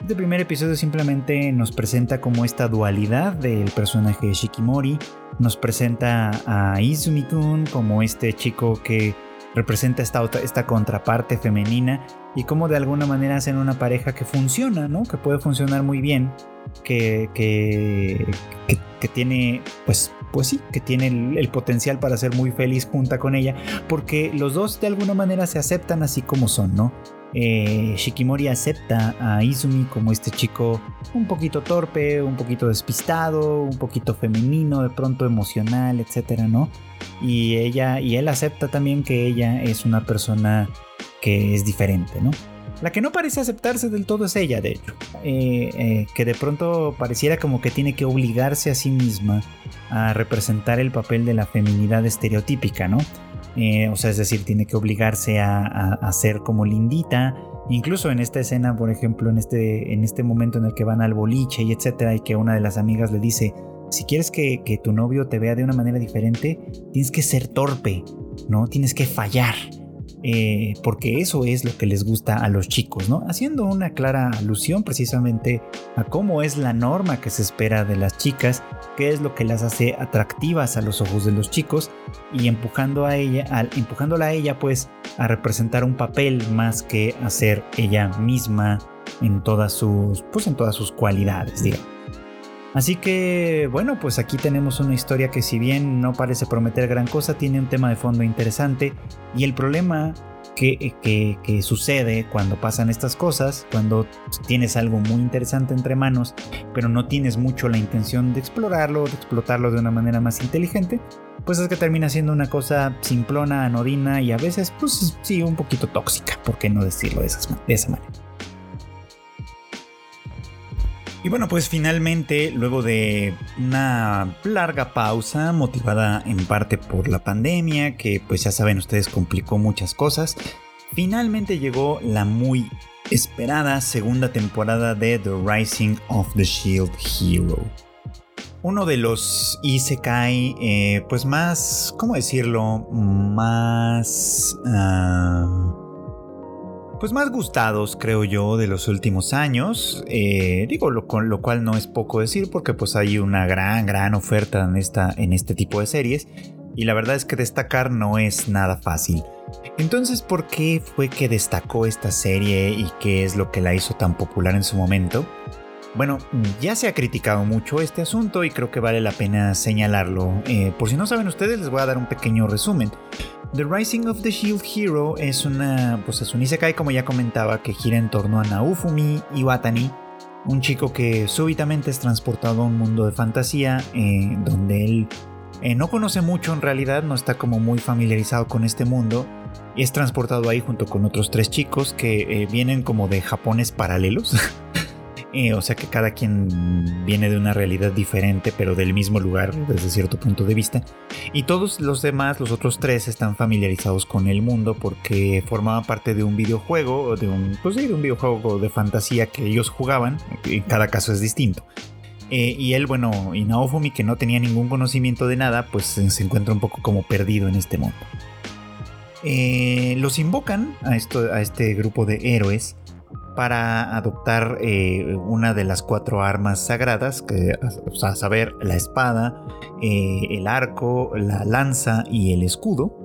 Este primer episodio simplemente nos presenta como esta dualidad del personaje de Shikimori, nos presenta a Izumi-kun como este chico que representa esta, esta contraparte femenina y cómo de alguna manera hacen una pareja que funciona, ¿no? Que puede funcionar muy bien, que, que, que, tiene, pues, pues sí, que tiene el, potencial para ser muy feliz junta con ella, porque los dos de alguna manera se aceptan así como son, ¿no? Eh, Shikimori acepta a Izumi como este chico un poquito torpe, un poquito despistado, un poquito femenino, de pronto emocional, etcétera, ¿no? Y ella y él acepta también que ella es una persona que es diferente, ¿no? La que no parece aceptarse del todo es ella, de hecho, eh, eh, que de pronto pareciera como que tiene que obligarse a sí misma a representar el papel de la feminidad estereotípica, ¿no? Eh, o sea, es decir, tiene que obligarse a, ser como lindita. Incluso en esta escena, por ejemplo, en este, en este momento en el que van al boliche y etcétera, y que una de las amigas le dice: Si quieres que, que tu novio te vea de una manera diferente, tienes que ser torpe, ¿no? Tienes que fallar. Eh, porque eso es lo que les gusta a los chicos, ¿no? Haciendo una clara alusión precisamente a cómo es la norma que se espera de las chicas, qué es lo que las hace atractivas a los ojos de los chicos y empujando a ella, empujándola a ella pues a representar un papel más que a ser ella misma en todas sus, pues en todas sus cualidades, digamos. Así que bueno, pues aquí tenemos una historia que si bien no parece prometer gran cosa, tiene un tema de fondo interesante y el problema que, que, sucede cuando pasan estas cosas, cuando tienes algo muy interesante entre manos, pero no tienes mucho la intención de explorarlo, de explotarlo de una manera más inteligente, pues es que termina siendo una cosa simplona, anodina y a veces, pues sí, un poquito tóxica, ¿por qué no decirlo de, de esa manera? Y bueno, pues finalmente, luego de una larga pausa, motivada en parte por la pandemia, que pues ya saben ustedes complicó muchas cosas, finalmente llegó la muy esperada segunda temporada de The Rising of the Shield Hero. Uno de los Isekai, eh, pues más, ¿cómo decirlo? Más... Ah, pues más gustados, creo yo, de los últimos años. Eh, digo, lo, cual no es poco decir porque pues hay una gran, gran oferta en, esta, en este tipo de series. Y la verdad es que destacar no es nada fácil. Entonces, ¿por qué fue que destacó esta serie y qué es lo que la hizo tan popular en su momento? Bueno, ya se ha criticado mucho este asunto y creo que vale la pena señalarlo. Eh, por si no saben ustedes, les voy a dar un pequeño resumen. The Rising of the Shield Hero es una, pues es un isekai como ya comentaba que gira en torno a Naofumi Iwatani, un chico que súbitamente es transportado a un mundo de fantasía eh, donde él eh, no conoce mucho en realidad, no está como muy familiarizado con este mundo y es transportado ahí junto con otros tres chicos que eh, vienen como de Japones paralelos. Eh, o sea que cada quien viene de una realidad diferente, pero del mismo lugar desde cierto punto de vista. Y todos los demás, los otros tres, están familiarizados con el mundo porque formaban parte de un videojuego, de un, pues de un videojuego de fantasía que ellos jugaban. En cada caso es distinto. Eh, y él, bueno, y Naofumi, que no tenía ningún conocimiento de nada, pues se encuentra un poco como perdido en este mundo. Eh, los invocan a, esto, a este grupo de héroes para adoptar eh, una de las cuatro armas sagradas, que, a saber, la espada, eh, el arco, la lanza y el escudo,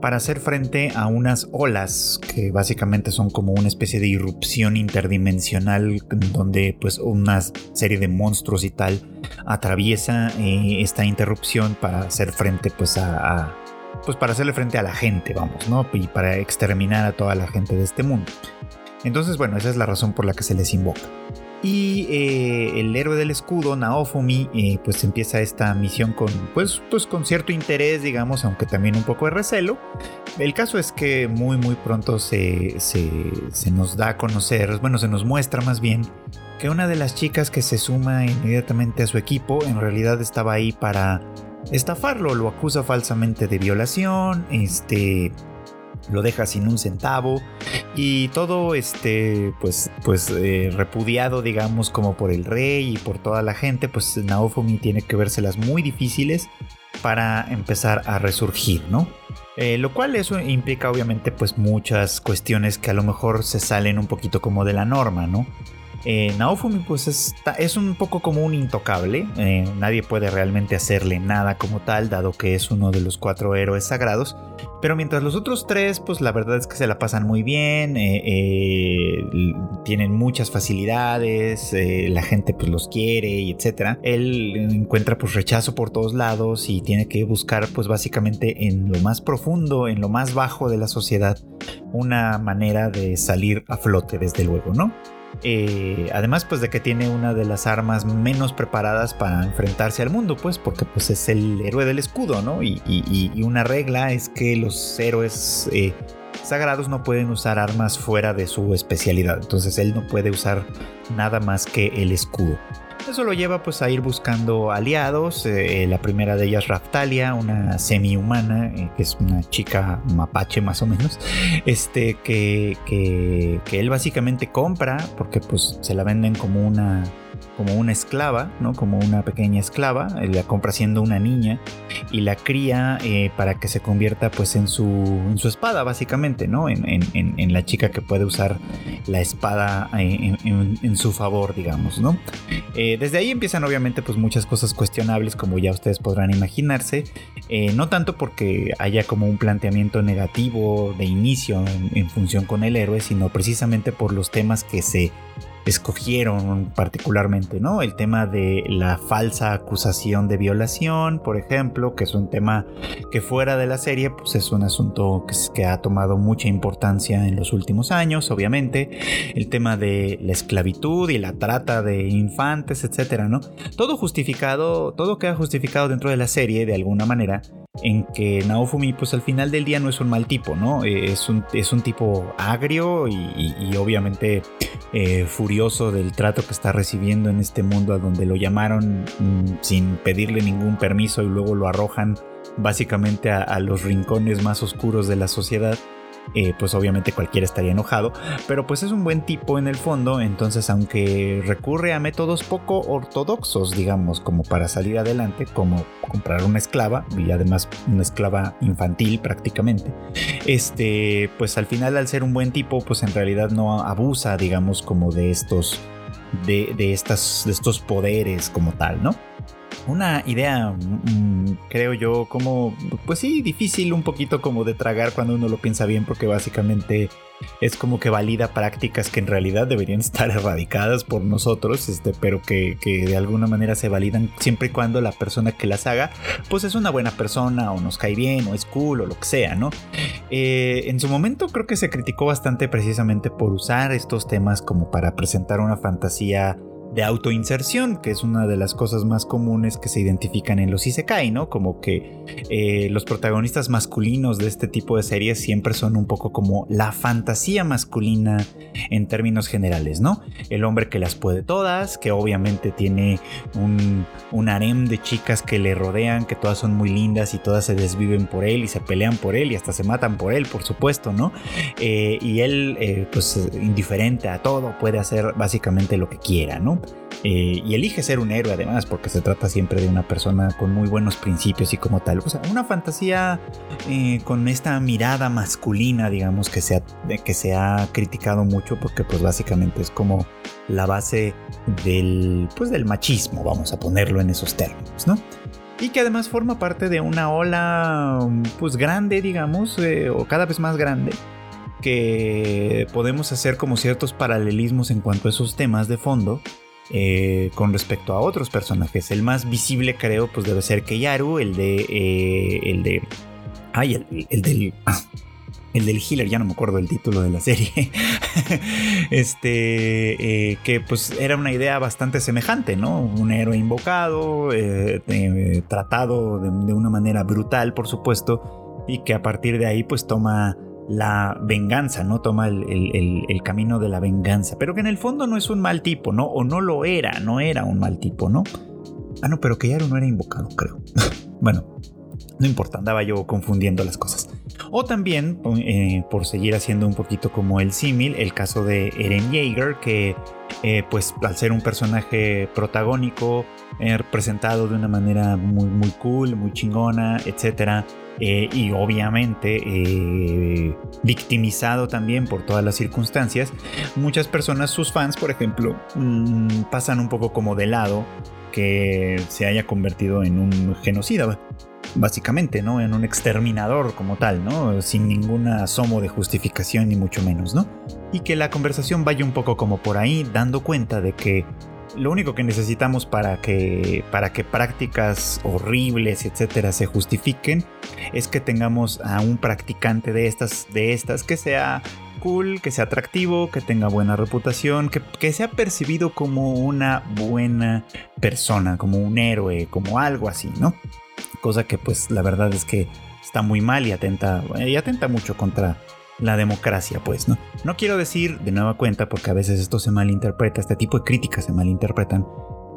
para hacer frente a unas olas que básicamente son como una especie de irrupción interdimensional donde pues una serie de monstruos y tal atraviesa eh, esta interrupción para hacer frente pues a, pues para hacerle frente a la gente, vamos, ¿no? Y para exterminar a toda la gente de este mundo. Entonces, bueno, esa es la razón por la que se les invoca. Y eh, el héroe del escudo, Naofumi, eh, pues empieza esta misión con, pues, pues con cierto interés, digamos, aunque también un poco de recelo. El caso es que muy, muy pronto se, se, se nos da a conocer, bueno, se nos muestra más bien que una de las chicas que se suma inmediatamente a su equipo en realidad estaba ahí para estafarlo, lo acusa falsamente de violación, este lo deja sin un centavo y todo este pues pues eh, repudiado digamos como por el rey y por toda la gente pues Naofumi tiene que vérselas muy difíciles para empezar a resurgir no eh, lo cual eso implica obviamente pues muchas cuestiones que a lo mejor se salen un poquito como de la norma no eh, Naofumi pues es un poco como un intocable, eh, nadie puede realmente hacerle nada como tal, dado que es uno de los cuatro héroes sagrados, pero mientras los otros tres pues la verdad es que se la pasan muy bien, eh, tienen muchas facilidades, la gente pues los quiere y etcétera, él encuentra pues rechazo por todos lados y tiene que buscar pues básicamente en lo más profundo, en lo más bajo de la sociedad, una manera de salir a flote desde luego, ¿no? Eh, además, pues de que tiene una de las armas menos preparadas para enfrentarse al mundo, pues porque pues es el héroe del escudo, ¿no? Y, una regla es que los héroes eh, sagrados no pueden usar armas fuera de su especialidad. Entonces él no puede usar nada más que el escudo. Eso lo lleva pues a ir buscando aliados. Eh, la primera de ellas Raftalia, una semi-humana, eh, que es una chica mapache más o menos, este, que, que, que él básicamente compra porque pues se la venden como una como una esclava, ¿no? Como una pequeña esclava, eh, la compra siendo una niña y la cría eh, para que se convierta pues en su, en su espada básicamente, ¿no? En, la chica que puede usar la espada eh, en, su favor, digamos, ¿no? desde ahí empiezan obviamente pues muchas cosas cuestionables como ya ustedes podrán imaginarse, no tanto porque haya como un planteamiento negativo de inicio en función con el héroe, sino precisamente por los temas que se escogieron particularmente, ¿no? El tema de la falsa acusación de violación, por ejemplo, que es un tema que fuera de la serie, pues es un asunto que, ha tomado mucha importancia en los últimos años, obviamente. El tema de la esclavitud y la trata de infantes, etcétera, ¿no? Todo justificado, todo queda justificado dentro de la serie de alguna manera en que Naofumi pues al final del día no es un mal tipo, ¿no? Eh, es un, es un tipo agrio y, obviamente eh, furioso del trato que está recibiendo en este mundo a donde lo llamaron mm, sin pedirle ningún permiso y luego lo arrojan básicamente a, los rincones más oscuros de la sociedad. Eh, pues obviamente cualquiera estaría enojado, pero pues es un buen tipo en el fondo, entonces aunque recurre a métodos poco ortodoxos, digamos, como para salir adelante, como comprar una esclava, y además una esclava infantil prácticamente, este, pues al final al ser un buen tipo, pues en realidad no abusa, digamos, como de estos, de, de, estas, de estos poderes como tal, ¿no? Una idea, mm, creo yo, como, pues sí, difícil un poquito como de tragar cuando uno lo piensa bien, porque básicamente es como que valida prácticas que en realidad deberían estar erradicadas por nosotros, este, pero que, de alguna manera se validan siempre y cuando la persona que las haga, pues es una buena persona o nos cae bien o es cool o lo que sea, ¿no? Eh, en su momento creo que se criticó bastante precisamente por usar estos temas como para presentar una fantasía de autoinserción, que es una de las cosas más comunes que se identifican en los isekai, ¿no? Como que eh, los protagonistas masculinos de este tipo de series siempre son un poco como la fantasía masculina en términos generales, ¿no? El hombre que las puede todas, que obviamente tiene un, un harem de chicas que le rodean, que todas son muy lindas y todas se desviven por él y se pelean por él y hasta se matan por él, por supuesto, ¿no? Eh, y él, eh, pues indiferente a todo, puede hacer básicamente lo que quiera, ¿no? Eh, y elige ser un héroe además, porque se trata siempre de una persona con muy buenos principios y como tal. O sea, una fantasía eh, con esta mirada masculina, digamos, que se, ha, que se criticado mucho, porque pues básicamente es como la base del, pues, del machismo, vamos a ponerlo en esos términos, ¿no? y que además forma parte de una ola pues grande digamos eh, o cada vez más grande que podemos hacer como ciertos paralelismos en cuanto a esos temas de fondo eh, con respecto a otros personajes. El más visible creo pues debe ser Keyaru, el de... Eh, el de... Ay, el, del... el del healer, ya no me acuerdo el título de la serie. este, eh, que pues era una idea bastante semejante, ¿no? Un héroe invocado, tratado de, de, una manera brutal, por supuesto, y que a partir de ahí pues toma la venganza, ¿no? Toma el, camino de la venganza, pero que en el fondo no es un mal tipo, ¿no? O no lo era, no era un mal tipo, ¿no? Ah, no, pero que ya no era invocado, creo. bueno, no importa, andaba yo confundiendo las cosas. O también, eh, por seguir haciendo un poquito como el símil, el caso de Eren Jaeger, que eh, pues al ser un personaje protagónico, eh, representado de una manera muy, muy cool, muy chingona, etcétera, eh, y obviamente eh, victimizado también por todas las circunstancias, muchas personas, sus fans, por ejemplo, mm, pasan un poco como de lado que se haya convertido en un genocida, básicamente, ¿no? En un exterminador como tal, ¿no? Sin ningún asomo de justificación ni mucho menos, ¿no? Y que la conversación vaya un poco como por ahí, dando cuenta de que lo único que necesitamos para que, para que prácticas horribles, etcétera, se justifiquen es que tengamos a un practicante de estas, de estas que sea cool, que sea atractivo, que tenga buena reputación, que, que sea percibido como una buena persona, como un héroe, como algo así, ¿no? Cosa que pues la verdad es que está muy mal y atenta, y atenta mucho contra la democracia, pues, ¿no? No quiero decir de nueva cuenta, porque a veces esto se malinterpreta, este tipo de críticas se malinterpretan,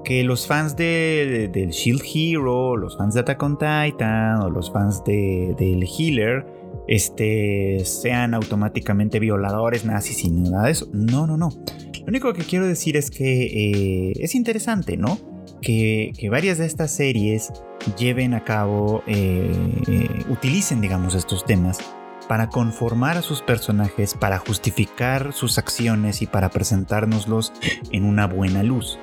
que los fans de, del Shield Hero, los fans de Attack on Titan o los fans de, del Healer, este, sean automáticamente violadores, nazis y nada de eso. No, no, no. Lo único que quiero decir es que eh, es interesante, ¿no? Que, varias de estas series lleven a cabo, eh, eh, utilicen, digamos, estos temas para conformar a sus personajes, para justificar sus acciones y para presentárnoslos en una buena luz.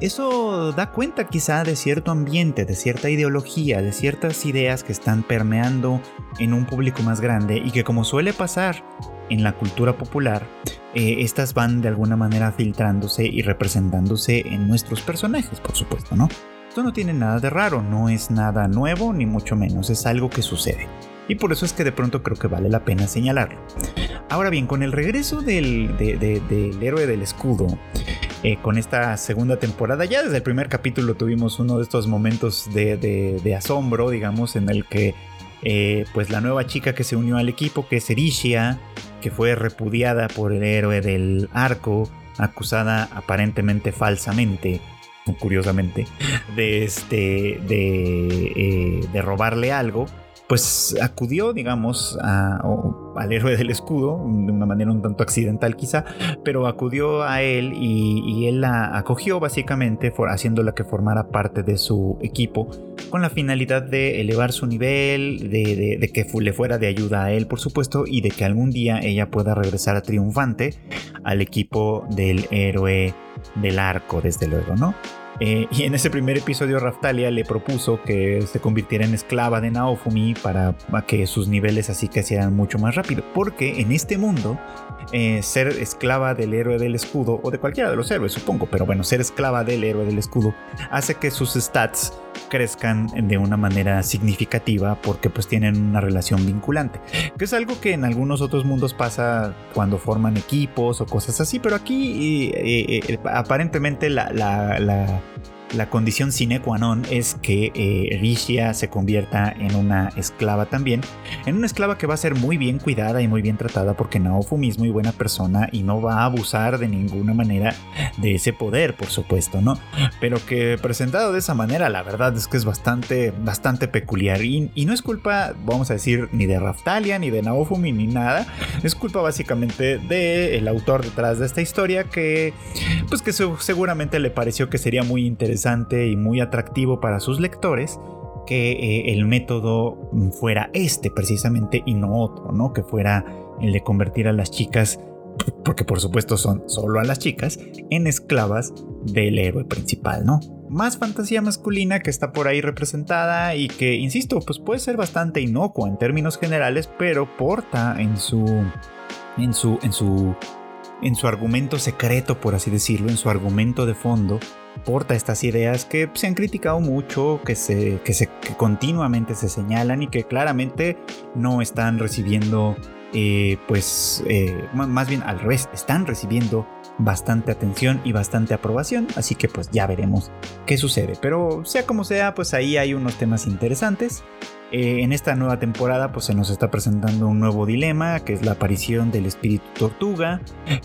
Eso da cuenta quizá de cierto ambiente, de cierta ideología, de ciertas ideas que están permeando en un público más grande y que como suele pasar en la cultura popular, eh, estas van de alguna manera filtrándose y representándose en nuestros personajes, por supuesto, ¿no? Esto no tiene nada de raro, no es nada nuevo, ni mucho menos, es algo que sucede y por eso es que de pronto creo que vale la pena señalarlo. Ahora bien, con el regreso del, héroe del escudo, eh, con esta segunda temporada, ya desde el primer capítulo tuvimos uno de estos momentos de, asombro, digamos, en el que eh, pues la nueva chica que se unió al equipo, que es Erishia, que fue repudiada por el héroe del arco, acusada aparentemente falsamente, curiosamente, de, este, de, eh, de robarle algo, pues acudió, digamos, al héroe del escudo, de una manera un tanto accidental quizá, pero acudió a él y, él la acogió básicamente, haciéndola que formara parte de su equipo, con la finalidad de elevar su nivel, de, que le fuera de ayuda a él, por supuesto, y de que algún día ella pueda regresar triunfante al equipo del héroe del arco, desde luego, ¿no? Eh, y en ese primer episodio Raftalia le propuso que se convirtiera en esclava de Naofumi para que sus niveles así que hicieran mucho más rápido. Porque en este mundo, eh, ser esclava del héroe del escudo, o de cualquiera de los héroes supongo, pero bueno, ser esclava del héroe del escudo hace que sus stats crezcan de una manera significativa porque pues tienen una relación vinculante. Que es algo que en algunos otros mundos pasa cuando forman equipos o cosas así, pero aquí eh, eh, aparentemente la, la la condición sine qua non es que eh, se convierta en una esclava también, en una esclava que va a ser muy bien cuidada y muy bien tratada porque Naofumi es muy buena persona y no va a abusar de ninguna manera de ese poder, por supuesto, ¿no? Pero que presentado de esa manera, la verdad es que es bastante, bastante peculiar y, no es culpa, vamos a decir, ni de Raftalia, ni de Naofumi, ni nada, es culpa básicamente del autor detrás de esta historia que, pues que seguramente le pareció que sería muy interesante y muy atractivo para sus lectores que eh, el método fuera este precisamente y no otro, ¿no? Que fuera el de convertir a las chicas, porque por supuesto son solo a las chicas, en esclavas del héroe principal, ¿no? Más fantasía masculina que está por ahí representada y que, insisto, pues puede ser bastante inocua en términos generales, pero porta en su, en su, en su, en su argumento secreto, por así decirlo, en su argumento de fondo, porta estas ideas que se han criticado mucho, que, se, que, continuamente se señalan y que claramente no están recibiendo, eh, pues, eh, más bien al revés, están recibiendo bastante atención y bastante aprobación, así que pues ya veremos qué sucede. Pero sea como sea, pues ahí hay unos temas interesantes. Eh, en esta nueva temporada pues se nos está presentando un nuevo dilema que es la aparición del espíritu tortuga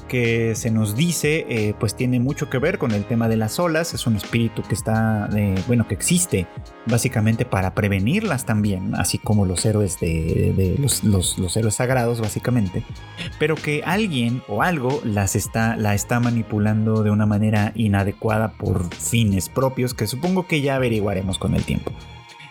que se nos dice eh, pues tiene mucho que ver con el tema de las olas. Es un espíritu que está bueno que existe básicamente para prevenirlas también así como los héroes de, los, los, héroes sagrados básicamente pero que alguien o algo las está la está manipulando de una manera inadecuada por fines propios que supongo que ya averiguaremos con el tiempo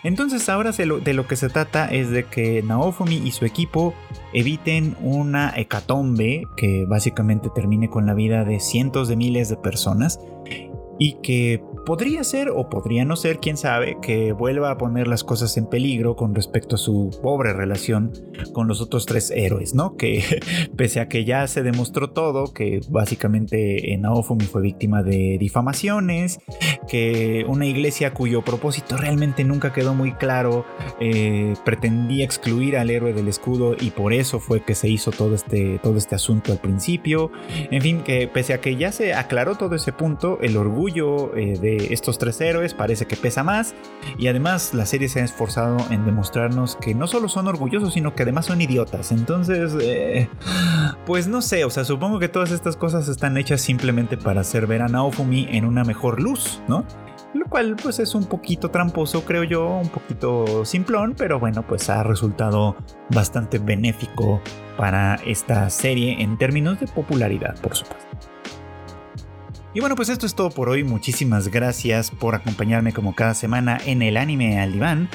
entonces ahora de lo, que se trata es de que Naofumi y su equipo eviten una hecatombe que básicamente termine con la vida de cientos de miles de personas y que podría ser o podría no ser, quién sabe, que vuelva a poner las cosas en peligro con respecto a su pobre relación con los otros tres héroes, ¿no? Que pese a que ya se demostró todo, que básicamente Naofumi fue víctima de difamaciones, que una iglesia cuyo propósito realmente nunca quedó muy claro eh, pretendía excluir al héroe del escudo y por eso fue que se hizo todo este, todo este asunto al principio, en fin, que pese a que ya se aclaró todo ese punto, el orgullo eh, de estos tres héroes parece que pesa más. Y además la serie se ha esforzado en demostrarnos que no solo son orgullosos sino que además son idiotas. Entonces eh, pues no sé o sea supongo que todas estas cosas están hechas simplemente para hacer ver a Naofumi en una mejor luz no lo cual pues es un poquito tramposo creo yo, un poquito simplón, pero bueno pues ha resultado bastante benéfico para esta serie en términos de popularidad por supuesto. Y bueno, pues esto es todo por hoy. Muchísimas gracias por acompañarme como cada semana en el anime al diván.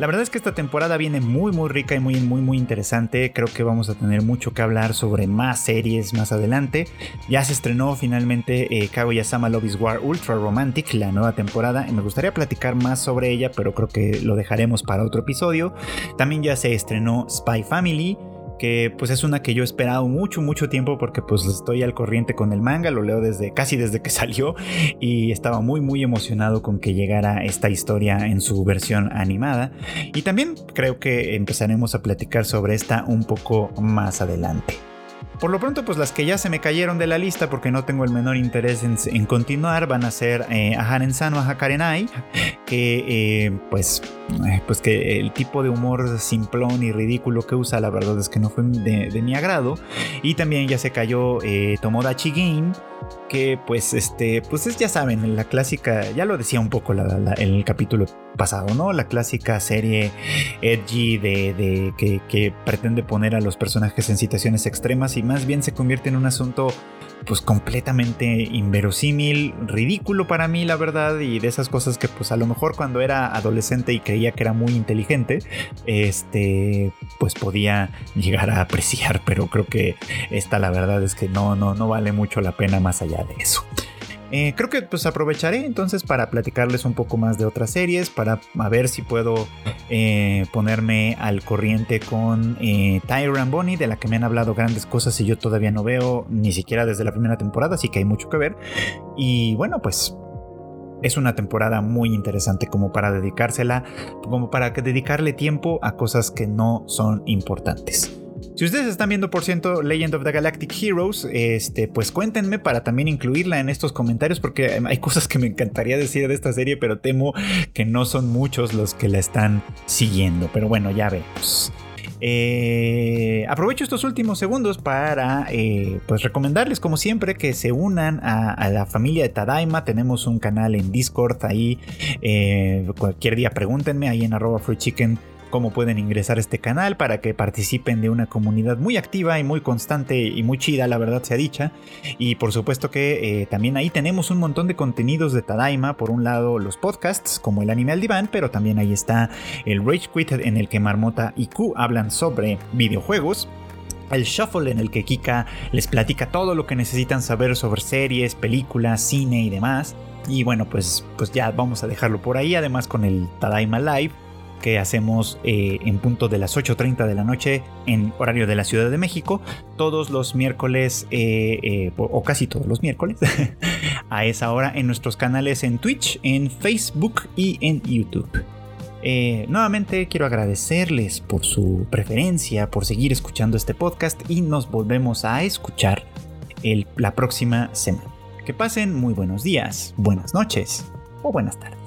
La verdad es que esta temporada viene muy muy rica y muy muy muy interesante. Creo que vamos a tener mucho que hablar sobre más series más adelante. Ya se estrenó finalmente eh, Kaguya-sama Love is War Ultra Romantic, la nueva temporada. Y me gustaría platicar más sobre ella, pero creo que lo dejaremos para otro episodio. También ya se estrenó Spy Family que pues es una que yo he esperado mucho, mucho tiempo porque pues estoy al corriente con el manga, lo leo desde casi desde que salió y estaba muy muy emocionado con que llegara esta historia en su versión animada y también creo que empezaremos a platicar sobre esta un poco más adelante. Por lo pronto, pues las que ya se me cayeron de la lista porque no tengo el menor interés en, continuar van a ser eh, Aharen Sano a Hakarenai, que eh, pues pues que el tipo de humor simplón y ridículo que usa, la verdad es que no fue de, mi agrado. Y también ya se cayó eh, Tomodachi Game, que pues este, pues es, ya saben, la clásica, ya lo decía un poco en el capítulo pasado, ¿no? La clásica serie edgy de, que, que pretende poner a los personajes en situaciones extremas y más bien se convierte en un asunto pues completamente inverosímil, ridículo para mí la verdad y de esas cosas que pues a lo mejor cuando era adolescente y creía que era muy inteligente, este pues podía llegar a apreciar, pero creo que esta la verdad es que no no no vale mucho la pena más allá de eso. Eh, creo que pues aprovecharé entonces para platicarles un poco más de otras series, para ver si puedo eh, ponerme al corriente con eh, Tyron Bonnie, de la que me han hablado grandes cosas y yo todavía no veo ni siquiera desde la primera temporada, así que hay mucho que ver. Y bueno, pues es una temporada muy interesante como para dedicársela, como para dedicarle tiempo a cosas que no son importantes. Si ustedes están viendo por ciento Legend of the Galactic Heroes, este, pues cuéntenme para también incluirla en estos comentarios porque hay cosas que me encantaría decir de esta serie, pero temo que no son muchos los que la están siguiendo. Pero bueno, ya vemos. Eh, aprovecho estos últimos segundos para eh, pues recomendarles como siempre que se unan a, la familia de Tadaima. Tenemos un canal en Discord ahí. Eh, cualquier día pregúntenme ahí en arroba free chicken cómo pueden ingresar a este canal para que participen de una comunidad muy activa y muy constante y muy chida, la verdad sea dicha. Y por supuesto que eh, también ahí tenemos un montón de contenidos de Tadaima. Por un lado, los podcasts como el anime al diván, pero también ahí está el Rage Quit en el que Marmota y Q hablan sobre videojuegos el shuffle en el que Kika les platica todo lo que necesitan saber sobre series, películas, cine y demás. Y bueno, pues, pues ya vamos a dejarlo por ahí, además con el Tadaima Live que hacemos eh, en punto de las 8.30 de la noche en horario de la Ciudad de México, todos los miércoles, eh, eh, o casi todos los miércoles, a esa hora en nuestros canales en Twitch, en Facebook y en YouTube. nuevamente quiero agradecerles por su preferencia, por seguir escuchando este podcast y nos volvemos a escuchar la próxima semana. Que pasen muy buenos días, buenas noches o buenas tardes.